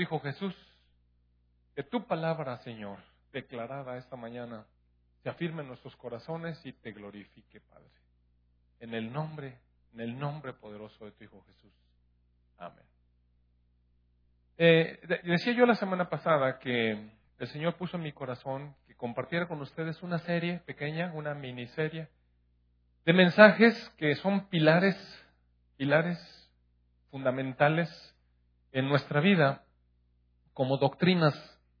tu Hijo Jesús, que tu palabra, Señor, declarada esta mañana, se afirme en nuestros corazones y te glorifique, Padre. En el nombre, en el nombre poderoso de tu Hijo Jesús. Amén. Eh, decía yo la semana pasada que el Señor puso en mi corazón que compartiera con ustedes una serie pequeña, una miniserie, de mensajes que son pilares, pilares fundamentales en nuestra vida, como doctrinas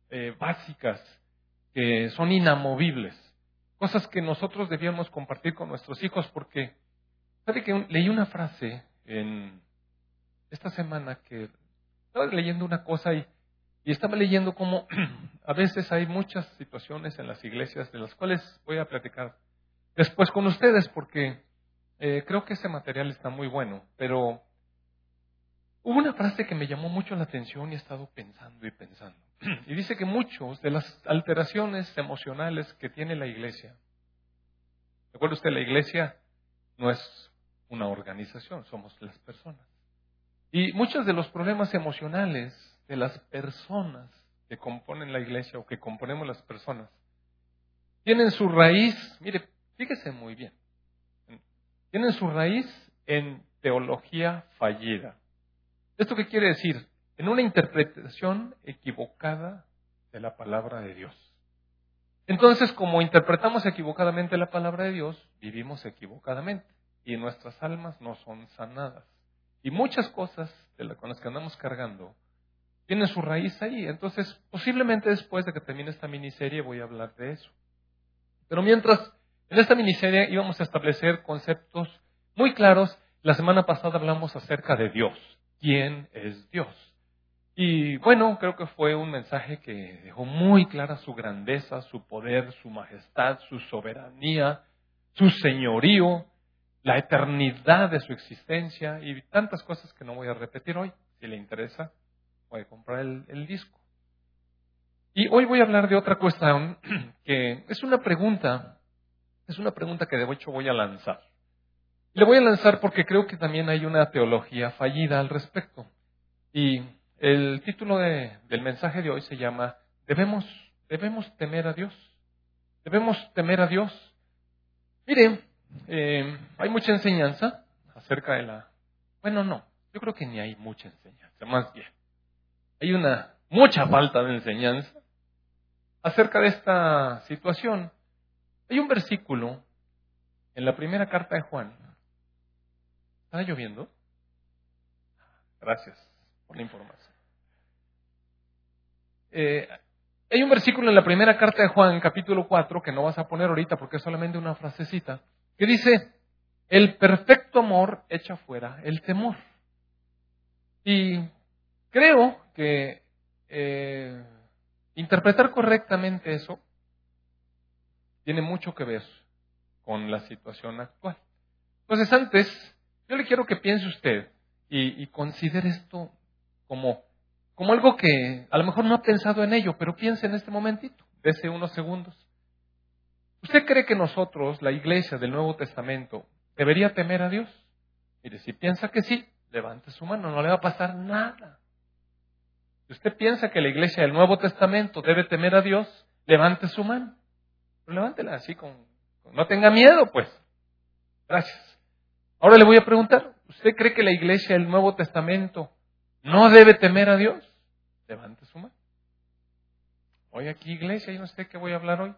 eh, básicas que son inamovibles, cosas que nosotros debíamos compartir con nuestros hijos, porque, ¿sabe que leí una frase en esta semana que estaba leyendo una cosa y, estaba leyendo cómo a veces hay muchas situaciones en las iglesias de las cuales voy a platicar después con ustedes, porque eh, creo que ese material está muy bueno, pero hubo una frase que me llamó mucho la atención y he estado pensando y pensando. Y dice que muchos de las alteraciones emocionales que tiene la iglesia, recuerde usted, la iglesia no es una organización, somos las personas. Y muchos de los problemas emocionales de las personas que componen la iglesia o que componemos las personas tienen su raíz, mire, fíjese muy bien, tienen su raíz en teología fallida. ¿Esto qué quiere decir? En una interpretación equivocada de la palabra de Dios. Entonces, como interpretamos equivocadamente la palabra de Dios, vivimos equivocadamente y nuestras almas no son sanadas. Y muchas cosas con las que andamos cargando tienen su raíz ahí. Entonces, posiblemente después de que termine esta miniserie voy a hablar de eso. Pero mientras en esta miniserie íbamos a establecer conceptos muy claros. La semana pasada hablamos acerca de Dios. ¿Quién es Dios? Y bueno, creo que fue un mensaje que dejó muy clara su grandeza, su poder, su majestad, su soberanía, su señorío, la eternidad de su existencia y tantas cosas que no voy a repetir hoy. Si le interesa, puede comprar el, disco. Y hoy voy a hablar de otra cuestión que es una pregunta es una pregunta que de hecho voy a lanzar. Le voy a lanzar porque creo que también hay una teología fallida al respecto. Y el título del mensaje de hoy se llama Debemos, debemos temer a Dios. Debemos temer a Dios. Mire, eh, hay mucha enseñanza acerca de la... Bueno, no, yo creo que ni hay mucha enseñanza, más bien. Hay una mucha falta de enseñanza acerca de esta situación. Hay un versículo en la primera carta de Juan. ¿Está lloviendo? Gracias por la información. Eh, hay un versículo en la primera carta de Juan, capítulo 4, que no vas a poner ahorita porque es solamente una frasecita, que dice, el perfecto amor echa fuera el temor. Y creo que eh, interpretar correctamente eso tiene mucho que ver con la situación actual. Entonces, antes, yo le quiero que piense usted y, considere esto como, como algo que a lo mejor no ha pensado en ello, pero piense en este momentito, dése unos segundos. ¿Usted cree que nosotros, la iglesia del Nuevo Testamento, debería temer a Dios? Mire, si piensa que sí, levante su mano, no le va a pasar nada. Si usted piensa que la iglesia del Nuevo Testamento debe temer a Dios, levante su mano levántela así con, No tenga miedo, pues. Gracias. Ahora le voy a preguntar, ¿usted cree que la iglesia del Nuevo Testamento no debe temer a Dios? Levante su mano. Hoy aquí iglesia, yo no sé qué voy a hablar hoy.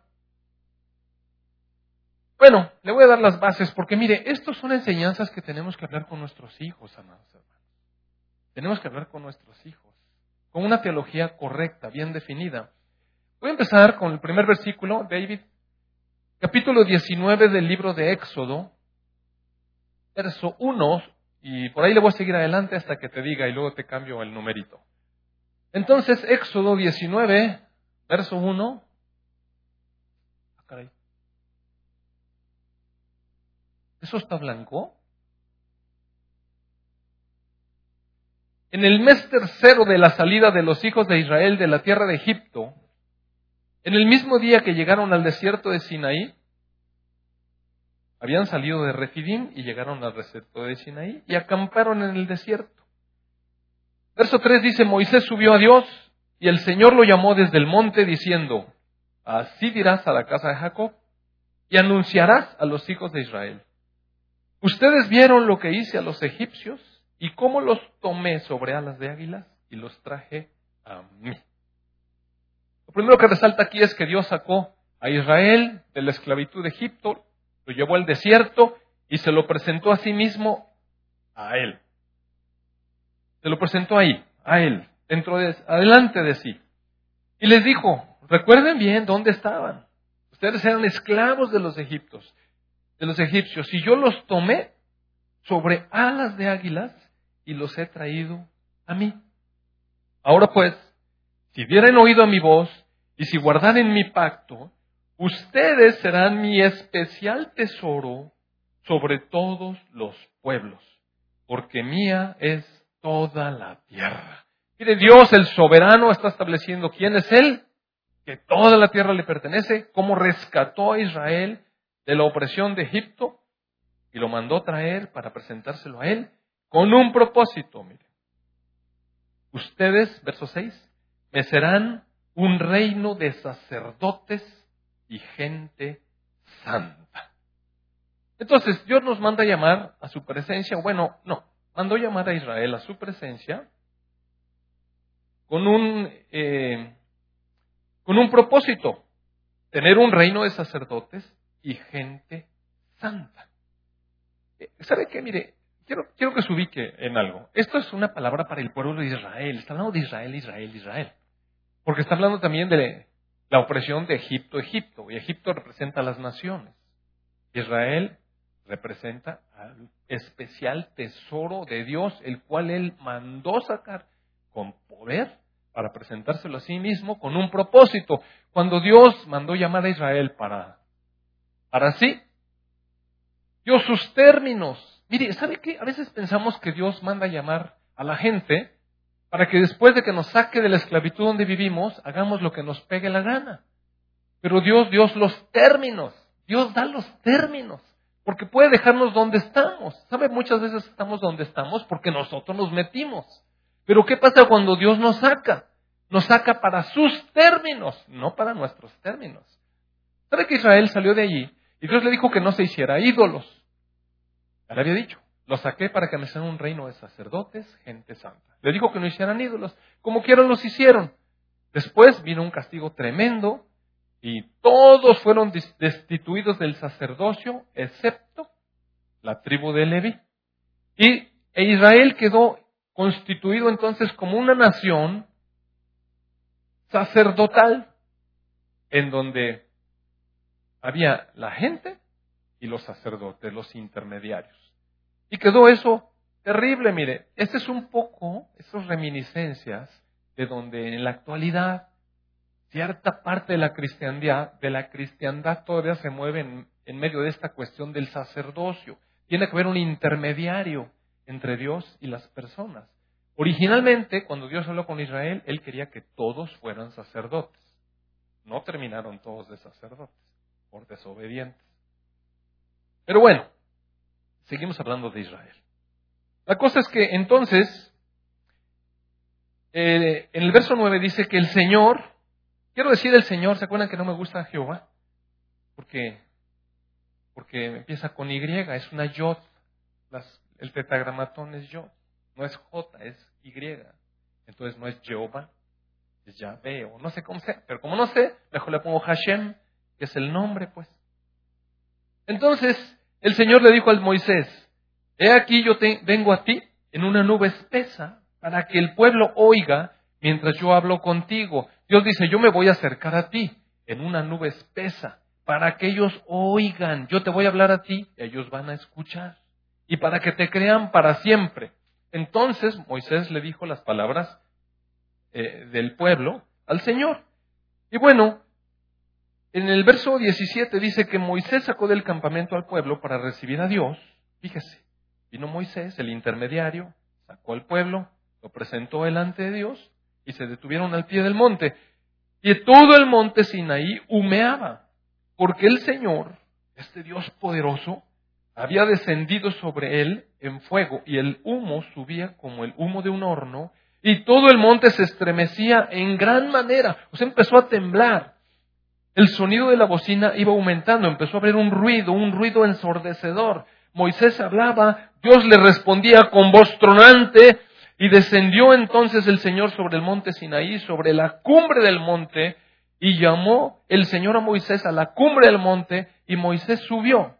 Bueno, le voy a dar las bases porque mire, estas son enseñanzas que tenemos que hablar con nuestros hijos, amados hermanos. Tenemos que hablar con nuestros hijos, con una teología correcta, bien definida. Voy a empezar con el primer versículo, David capítulo 19 del libro de Éxodo, verso 1, y por ahí le voy a seguir adelante hasta que te diga y luego te cambio el numerito. Entonces, Éxodo 19, verso 1. Ah. ¿Eso está blanco? En el mes tercero de la salida de los hijos de Israel de la tierra de Egipto, en el mismo día que llegaron al desierto de Sinaí, habían salido de Refidim y llegaron al desierto de Sinaí y acamparon en el desierto. Verso 3 dice, Moisés subió a Dios y el Señor lo llamó desde el monte diciendo, así dirás a la casa de Jacob y anunciarás a los hijos de Israel. Ustedes vieron lo que hice a los egipcios y cómo los tomé sobre alas de águilas y los traje a mí. Lo primero que resalta aquí es que Dios sacó a Israel de la esclavitud de Egipto, lo llevó al desierto y se lo presentó a sí mismo a él. Se lo presentó ahí, a él, dentro de, adelante de sí. Y les dijo, recuerden bien dónde estaban. Ustedes eran esclavos de los egipcios, de los egipcios, y yo los tomé sobre alas de águilas y los he traído a mí. Ahora pues, si hubieran oído a mi voz y si guardaren mi pacto, ustedes serán mi especial tesoro sobre todos los pueblos, porque mía es toda la tierra. Mire, Dios el soberano está estableciendo quién es Él, que toda la tierra le pertenece, cómo rescató a Israel de la opresión de Egipto y lo mandó traer para presentárselo a Él con un propósito, mire. Ustedes, verso 6, me serán un reino de sacerdotes y gente santa. Entonces, Dios nos manda llamar a su presencia, bueno, no, mandó llamar a Israel a su presencia con un, eh, con un propósito, tener un reino de sacerdotes y gente santa. Eh, ¿Sabe qué? Mire, quiero, quiero que se ubique en algo. Esto es una palabra para el pueblo de Israel. Está hablando de Israel, Israel, Israel. Porque está hablando también de la opresión de Egipto, Egipto. Y Egipto representa a las naciones. Israel representa al especial tesoro de Dios, el cual Él mandó sacar con poder para presentárselo a sí mismo con un propósito. Cuando Dios mandó llamar a Israel para, para sí, dio sus términos. Mire, ¿sabe qué? A veces pensamos que Dios manda llamar a la gente para que después de que nos saque de la esclavitud donde vivimos, hagamos lo que nos pegue la gana. Pero Dios, Dios los términos, Dios da los términos, porque puede dejarnos donde estamos. ¿Sabe? Muchas veces estamos donde estamos porque nosotros nos metimos. Pero ¿qué pasa cuando Dios nos saca? Nos saca para sus términos, no para nuestros términos. ¿Sabe que Israel salió de allí y Dios le dijo que no se hiciera ídolos? Ya le había dicho. Los saqué para que me sean un reino de sacerdotes, gente santa. Le dijo que no hicieran ídolos. Como quieran los hicieron. Después vino un castigo tremendo y todos fueron destituidos del sacerdocio, excepto la tribu de Levi. Y e Israel quedó constituido entonces como una nación sacerdotal, en donde había la gente y los sacerdotes, los intermediarios. Y quedó eso terrible, mire. Este es un poco, esas reminiscencias de donde en la actualidad cierta parte de la cristiandad, de la cristiandad todavía se mueve en, en medio de esta cuestión del sacerdocio. Tiene que haber un intermediario entre Dios y las personas. Originalmente, cuando Dios habló con Israel, Él quería que todos fueran sacerdotes. No terminaron todos de sacerdotes, por desobedientes. Pero bueno, Seguimos hablando de Israel. La cosa es que entonces, eh, en el verso 9 dice que el Señor, quiero decir el Señor, ¿se acuerdan que no me gusta Jehová? Porque, porque empieza con Y, es una Yod. el tetragramatón es Yod, no es J, es Y. Entonces no es Jehová, es Yahvé, o no sé cómo sea, pero como no sé, mejor le pongo Hashem, que es el nombre, pues. Entonces, el Señor le dijo al Moisés, he aquí yo vengo a ti en una nube espesa para que el pueblo oiga mientras yo hablo contigo. Dios dice, yo me voy a acercar a ti en una nube espesa para que ellos oigan. Yo te voy a hablar a ti, ellos van a escuchar. Y para que te crean para siempre. Entonces Moisés le dijo las palabras eh, del pueblo al Señor. Y bueno, en el verso 17 dice que Moisés sacó del campamento al pueblo para recibir a Dios. Fíjese, vino Moisés, el intermediario, sacó al pueblo, lo presentó delante de Dios y se detuvieron al pie del monte. Y todo el monte Sinaí humeaba, porque el Señor, este Dios poderoso, había descendido sobre él en fuego y el humo subía como el humo de un horno Y todo el monte se estremecía en gran manera. O sea, empezó a temblar. El sonido de la bocina iba aumentando, empezó a haber un ruido, un ruido ensordecedor. Moisés hablaba, Dios le respondía con voz tronante, y descendió entonces el Señor sobre el monte Sinaí, sobre la cumbre del monte, y llamó el Señor a Moisés a la cumbre del monte, y Moisés subió.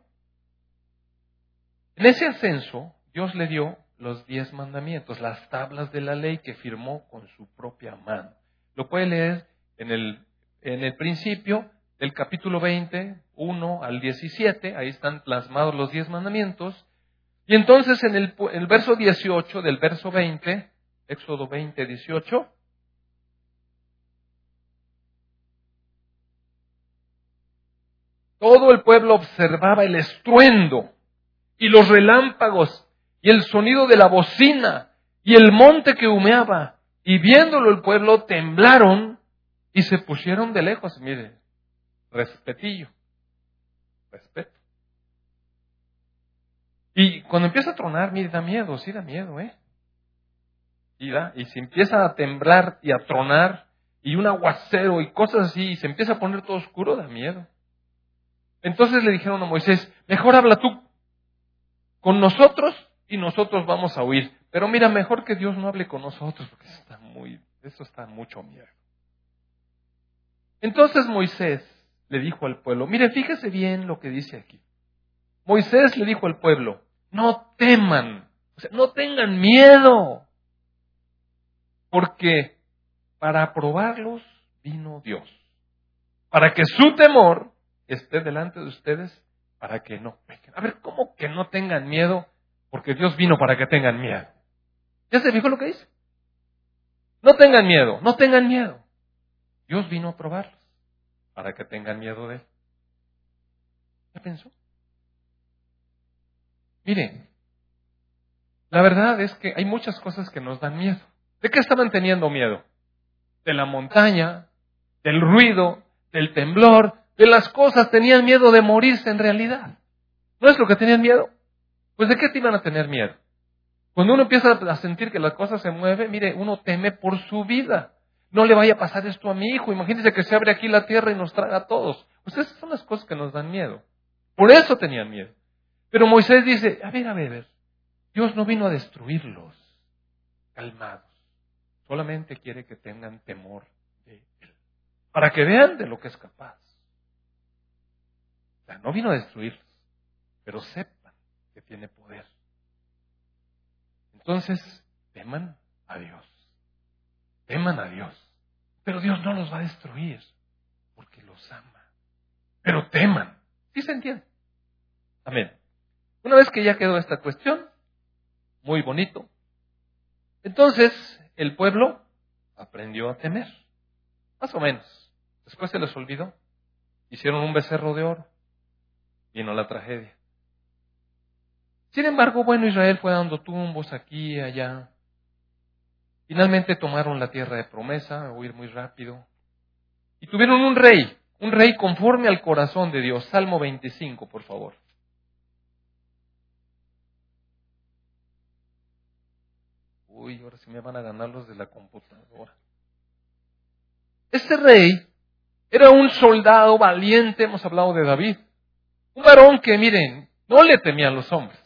En ese ascenso, Dios le dio los diez mandamientos, las tablas de la ley que firmó con su propia mano. Lo puede leer en el, en el principio del capítulo 20, 1 al 17, ahí están plasmados los diez mandamientos. Y entonces en el, el verso 18 del verso 20, Éxodo 20, 18, Todo el pueblo observaba el estruendo y los relámpagos y el sonido de la bocina y el monte que humeaba. Y viéndolo el pueblo temblaron y se pusieron de lejos. Mire, respetillo, respeto. Y cuando empieza a tronar, mire, da miedo, sí da miedo, ¿eh? Y, da, y si empieza a temblar y a tronar y un aguacero y cosas así y se empieza a poner todo oscuro, da miedo. Entonces le dijeron a Moisés, mejor habla tú con nosotros y nosotros vamos a oír. Pero mira, mejor que Dios no hable con nosotros porque eso está muy, eso está mucho miedo. Entonces Moisés le dijo al pueblo, mire, fíjese bien lo que dice aquí. Moisés le dijo al pueblo, no teman, o sea, no tengan miedo, porque para aprobarlos vino Dios, para que su temor esté delante de ustedes para que no pequen. A ver, ¿cómo que no tengan miedo? Porque Dios vino para que tengan miedo. ¿Ya se fijó lo que dice? No tengan miedo, no tengan miedo. Dios vino a probarlos para que tengan miedo de Él. ¿Ya pensó? Miren, la verdad es que hay muchas cosas que nos dan miedo. ¿De qué estaban teniendo miedo? De la montaña, del ruido, del temblor, de las cosas, tenían miedo de morirse en realidad. ¿No es lo que tenían miedo? Pues de qué te iban a tener miedo? Cuando uno empieza a sentir que las cosas se mueven, mire, uno teme por su vida. No le vaya a pasar esto a mi hijo. Imagínese que se abre aquí la tierra y nos traga a todos. Pues esas son las cosas que nos dan miedo. Por eso tenían miedo. Pero Moisés dice, a ver, a ver, a ver. Dios no vino a destruirlos. Calmados. Solamente quiere que tengan temor de Él. Para que vean de lo que es capaz no vino a destruirlos, pero sepan que tiene poder. Entonces, teman a Dios. Teman a Dios. Pero Dios no los va a destruir porque los ama. Pero teman. ¿Sí se entiende? Amén. Una vez que ya quedó esta cuestión, muy bonito, entonces el pueblo aprendió a temer. Más o menos. Después se les olvidó. Hicieron un becerro de oro vino la tragedia. Sin embargo, bueno, Israel fue dando tumbos aquí y allá. Finalmente tomaron la tierra de promesa, huir muy rápido. Y tuvieron un rey, un rey conforme al corazón de Dios. Salmo 25, por favor. Uy, ahora sí me van a ganar los de la computadora. Este rey era un soldado valiente, hemos hablado de David. Un varón que, miren, no le temía a los hombres.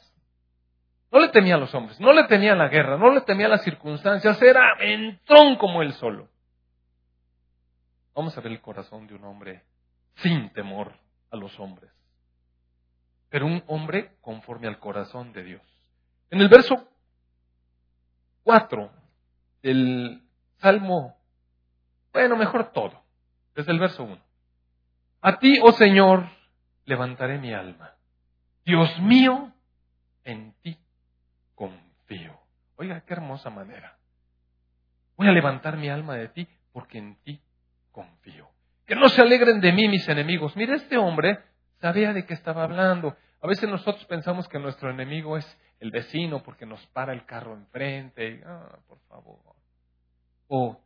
No le temía a los hombres, no le temía a la guerra, no le temía a las circunstancias, era aventón como él solo. Vamos a ver el corazón de un hombre sin temor a los hombres, pero un hombre conforme al corazón de Dios. En el verso 4 del Salmo, bueno, mejor todo, desde el verso 1. A ti, oh Señor, levantaré mi alma. Dios mío, en ti confío. Oiga, qué hermosa manera. Voy a levantar mi alma de ti porque en ti confío. Que no se alegren de mí mis enemigos. Mire, este hombre sabía de qué estaba hablando. A veces nosotros pensamos que nuestro enemigo es el vecino porque nos para el carro enfrente. ah, por favor. O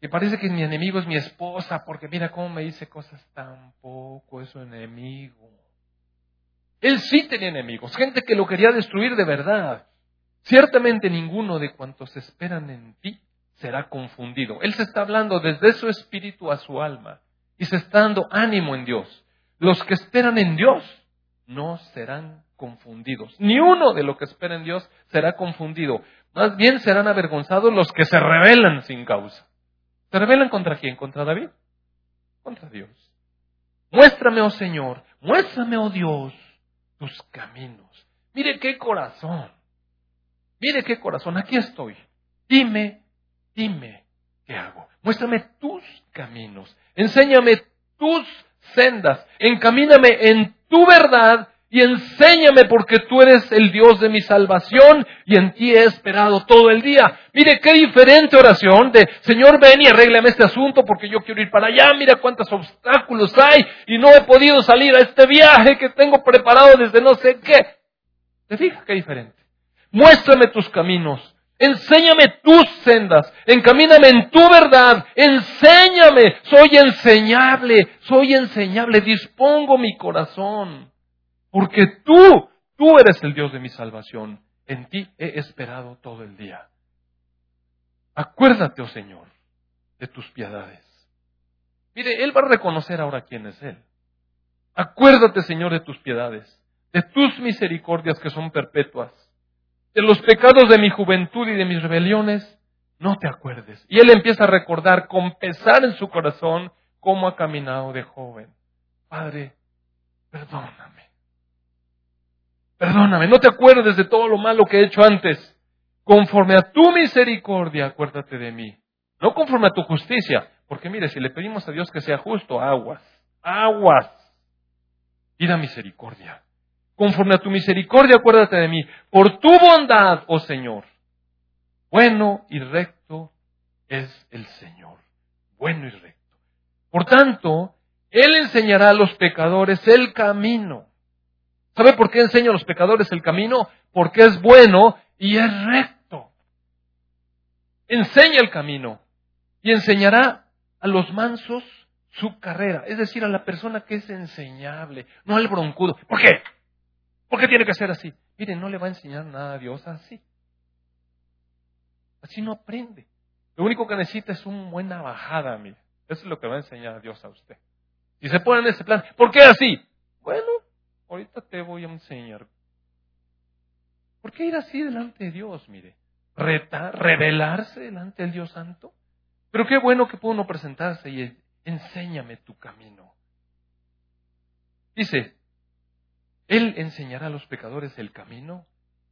que parece que mi enemigo es mi esposa, porque mira cómo me dice cosas tampoco es su enemigo. Él sí tenía enemigos, gente que lo quería destruir de verdad. Ciertamente ninguno de cuantos esperan en ti será confundido. Él se está hablando desde su espíritu a su alma y se está dando ánimo en Dios. Los que esperan en Dios no serán confundidos. Ni uno de los que espera en Dios será confundido. Más bien serán avergonzados los que se rebelan sin causa. ¿Se rebelan contra quién? ¿Contra David? Contra Dios. Muéstrame, oh Señor, muéstrame, oh Dios, tus caminos. Mire qué corazón. Mire qué corazón. Aquí estoy. Dime, dime qué hago. Muéstrame tus caminos. Enséñame tus sendas. Encamíname en tu verdad y enséñame porque tú eres el Dios de mi salvación y en ti he esperado todo el día. Mire qué diferente oración de Señor ven y arréglame este asunto porque yo quiero ir para allá. Mira cuántos obstáculos hay y no he podido salir a este viaje que tengo preparado desde no sé qué. ¿Te fijas qué diferente? Muéstrame tus caminos. Enséñame tus sendas, encamíname en tu verdad, enséñame, soy enseñable, soy enseñable, dispongo mi corazón. Porque tú, tú eres el Dios de mi salvación. En ti he esperado todo el día. Acuérdate, oh Señor, de tus piedades. Mire, Él va a reconocer ahora quién es Él. Acuérdate, Señor, de tus piedades, de tus misericordias que son perpetuas. De los pecados de mi juventud y de mis rebeliones, no te acuerdes. Y Él empieza a recordar con pesar en su corazón cómo ha caminado de joven. Padre, perdóname. Perdóname, no te acuerdes de todo lo malo que he hecho antes. Conforme a tu misericordia, acuérdate de mí. No conforme a tu justicia. Porque mire, si le pedimos a Dios que sea justo, aguas, aguas. Pida misericordia. Conforme a tu misericordia, acuérdate de mí. Por tu bondad, oh Señor. Bueno y recto es el Señor. Bueno y recto. Por tanto, Él enseñará a los pecadores el camino ¿Sabe por qué enseña a los pecadores el camino? Porque es bueno y es recto. Enseña el camino y enseñará a los mansos su carrera, es decir, a la persona que es enseñable, no al broncudo. ¿Por qué? ¿Por qué tiene que ser así? Miren, no le va a enseñar nada a Dios así. Así no aprende. Lo único que necesita es una buena bajada, mire. Eso es lo que va a enseñar a Dios a usted. Si se pone en ese plan, ¿por qué así? Bueno, Ahorita te voy a enseñar. ¿Por qué ir así delante de Dios? Mire, reta, revelarse delante del Dios Santo. Pero qué bueno que puede uno presentarse y enséñame tu camino. Dice, Él enseñará a los pecadores el camino,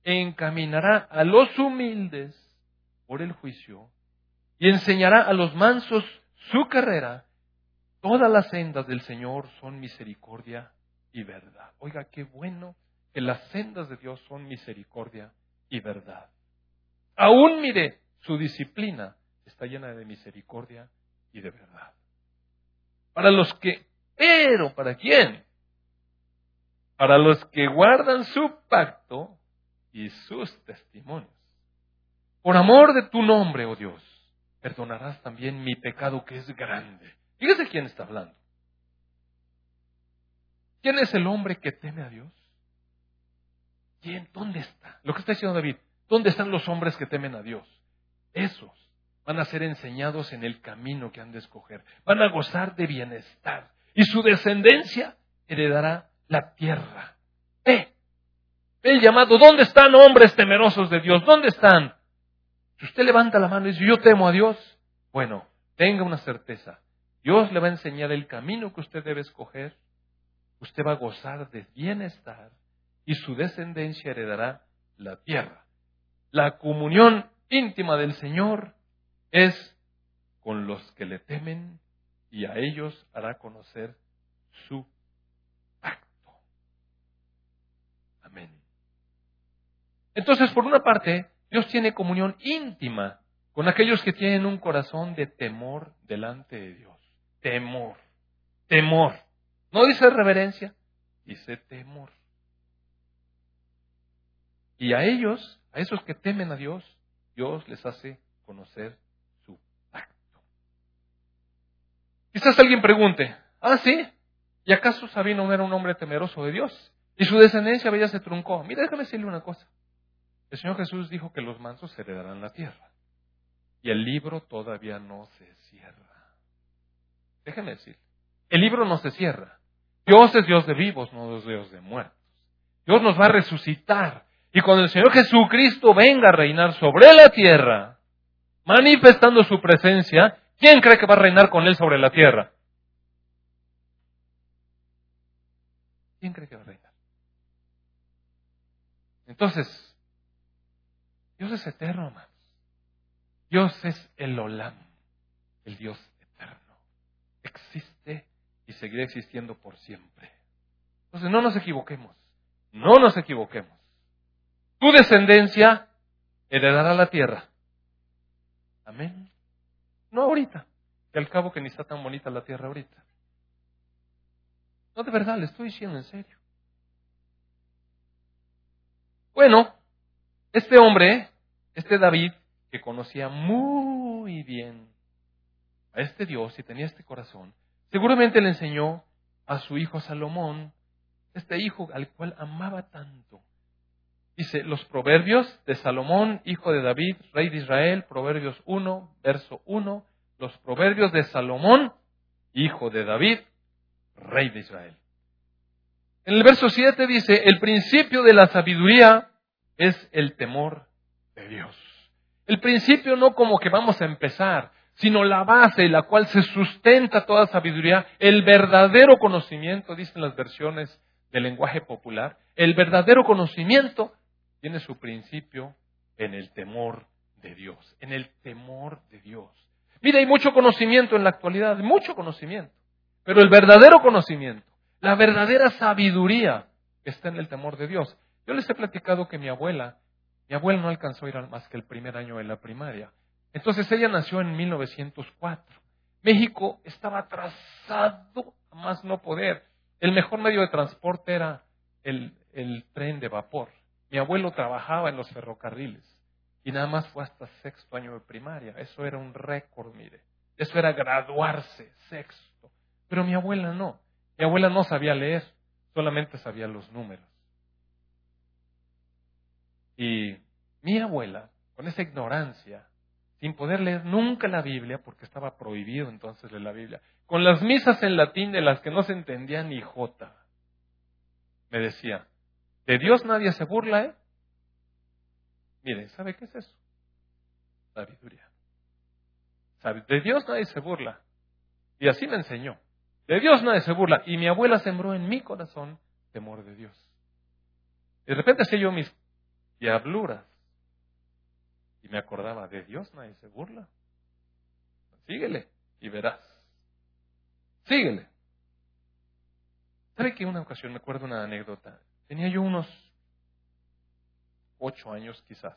encaminará a los humildes por el juicio y enseñará a los mansos su carrera. Todas las sendas del Señor son misericordia y verdad. Oiga, qué bueno que las sendas de Dios son misericordia y verdad. Aún mire, su disciplina está llena de misericordia y de verdad. Para los que, pero ¿para quién? Para los que guardan su pacto y sus testimonios. Por amor de tu nombre, oh Dios, perdonarás también mi pecado que es grande. Fíjese quién está hablando. ¿Quién es el hombre que teme a Dios? ¿Quién? ¿Dónde está? Lo que está diciendo David, ¿dónde están los hombres que temen a Dios? Esos van a ser enseñados en el camino que han de escoger. Van a gozar de bienestar. Y su descendencia heredará la tierra. ¡Eh! El llamado, ¿dónde están hombres temerosos de Dios? ¿Dónde están? Si usted levanta la mano y dice, yo temo a Dios, bueno, tenga una certeza. Dios le va a enseñar el camino que usted debe escoger usted va a gozar de bienestar y su descendencia heredará la tierra. La comunión íntima del Señor es con los que le temen y a ellos hará conocer su pacto. Entonces, por una parte, Dios tiene comunión íntima con aquellos que tienen un corazón de temor delante de Dios. Temor, temor. No dice reverencia, dice temor. Y a ellos, a esos que temen a Dios, Dios les hace conocer su pacto. Quizás alguien pregunte, ah, sí, ¿y acaso Sabino era un hombre temeroso de Dios? Y su descendencia ya se truncó. Mira, déjame decirle una cosa. El Señor Jesús dijo que los mansos heredarán la tierra. y el libro todavía no se cierra. Déjeme decir, el libro no se cierra. Dios es Dios de vivos, no es Dios de muertos. Dios nos va a resucitar. Y cuando el Señor Jesucristo venga a reinar sobre la tierra, manifestando su presencia, ¿quién cree que va a reinar con Él sobre la tierra? ¿Quién cree que va a reinar? Entonces, Dios es eterno, hermanos. Dios es el Olam, el Dios eterno. Existe y seguirá existiendo por siempre. Entonces, no nos equivoquemos. No nos equivoquemos. Tu descendencia heredará la tierra. Amén. No ahorita, que al cabo que ni está tan bonita la tierra ahorita. No, de verdad, le estoy diciendo en serio. Bueno, este hombre, este David, que conocía muy bien a este Dios y tenía este corazón, seguramente le enseñó a su hijo Salomón, este hijo al cual amaba tanto. Dice, los proverbios de Salomón, hijo de David, rey de Israel, Proverbios 1, verso 1, los proverbios de Salomón, hijo de David, rey de Israel. En el verso 7 dice, el principio de la sabiduría es el temor de Dios. El principio no como que vamos a empezar, sino la base en la cual se sustenta toda sabiduría, el verdadero conocimiento, dicen las versiones del lenguaje popular, el verdadero conocimiento tiene su principio en el temor de Dios, en el temor de Dios. Mira, hay mucho conocimiento en la actualidad, mucho conocimiento. Pero el verdadero conocimiento, la verdadera sabiduría está en el temor de Dios. Yo les he platicado que mi abuela, mi abuela no alcanzó a ir más que el primer año de la primaria. Entonces ella nació en 1904. México estaba atrasado a más no poder. El mejor medio de transporte era el, el tren de vapor. Mi abuelo trabajaba en los ferrocarriles y nada más fue hasta sexto año de primaria. Eso era un récord, mire. Eso era graduarse, sexto. Pero mi abuela no. Mi abuela no sabía leer, solamente sabía los números. Y mi abuela, con esa ignorancia, sin poder leer nunca la Biblia, porque estaba prohibido entonces leer la Biblia, con las misas en latín de las que no se entendía ni jota, me decía, de Dios nadie se burla, ¿eh? Mire, ¿sabe qué es eso? Sabiduría. De Dios nadie se burla. Y así me enseñó. De Dios nadie se burla. Y mi abuela sembró en mi corazón temor de Dios. De repente hacía yo mis diabluras. Y me acordaba, de Dios nadie se burla. Síguele y verás. Síguele. ¿Sabe que una ocasión me acuerdo una anécdota? Tenía yo unos ocho años quizás.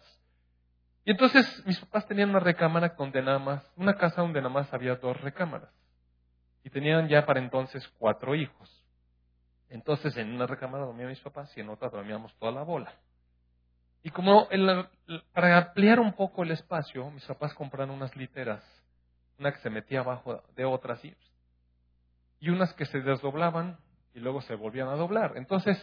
Y entonces mis papás tenían una recámara donde nada más, una casa donde nada más había dos recámaras y tenían ya para entonces cuatro hijos. Entonces en una recámara dormían mis papás y en otra dormíamos toda la bola. Y como para ampliar un poco el espacio, mis papás compraron unas literas, una que se metía abajo de otras y, y unas que se desdoblaban y luego se volvían a doblar. Entonces,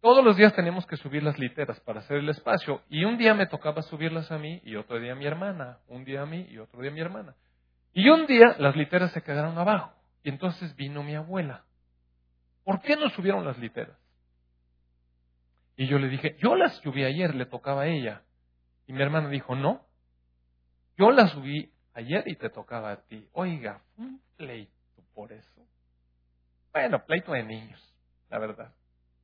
todos los días teníamos que subir las literas para hacer el espacio. Y un día me tocaba subirlas a mí y otro día a mi hermana. Un día a mí y otro día a mi hermana. Y un día las literas se quedaron abajo. Y entonces vino mi abuela. ¿Por qué no subieron las literas? Y yo le dije, yo las subí ayer, le tocaba a ella. Y mi hermana dijo, no, yo las subí ayer y te tocaba a ti. Oiga, un pleito por eso. Bueno, pleito de niños, la verdad.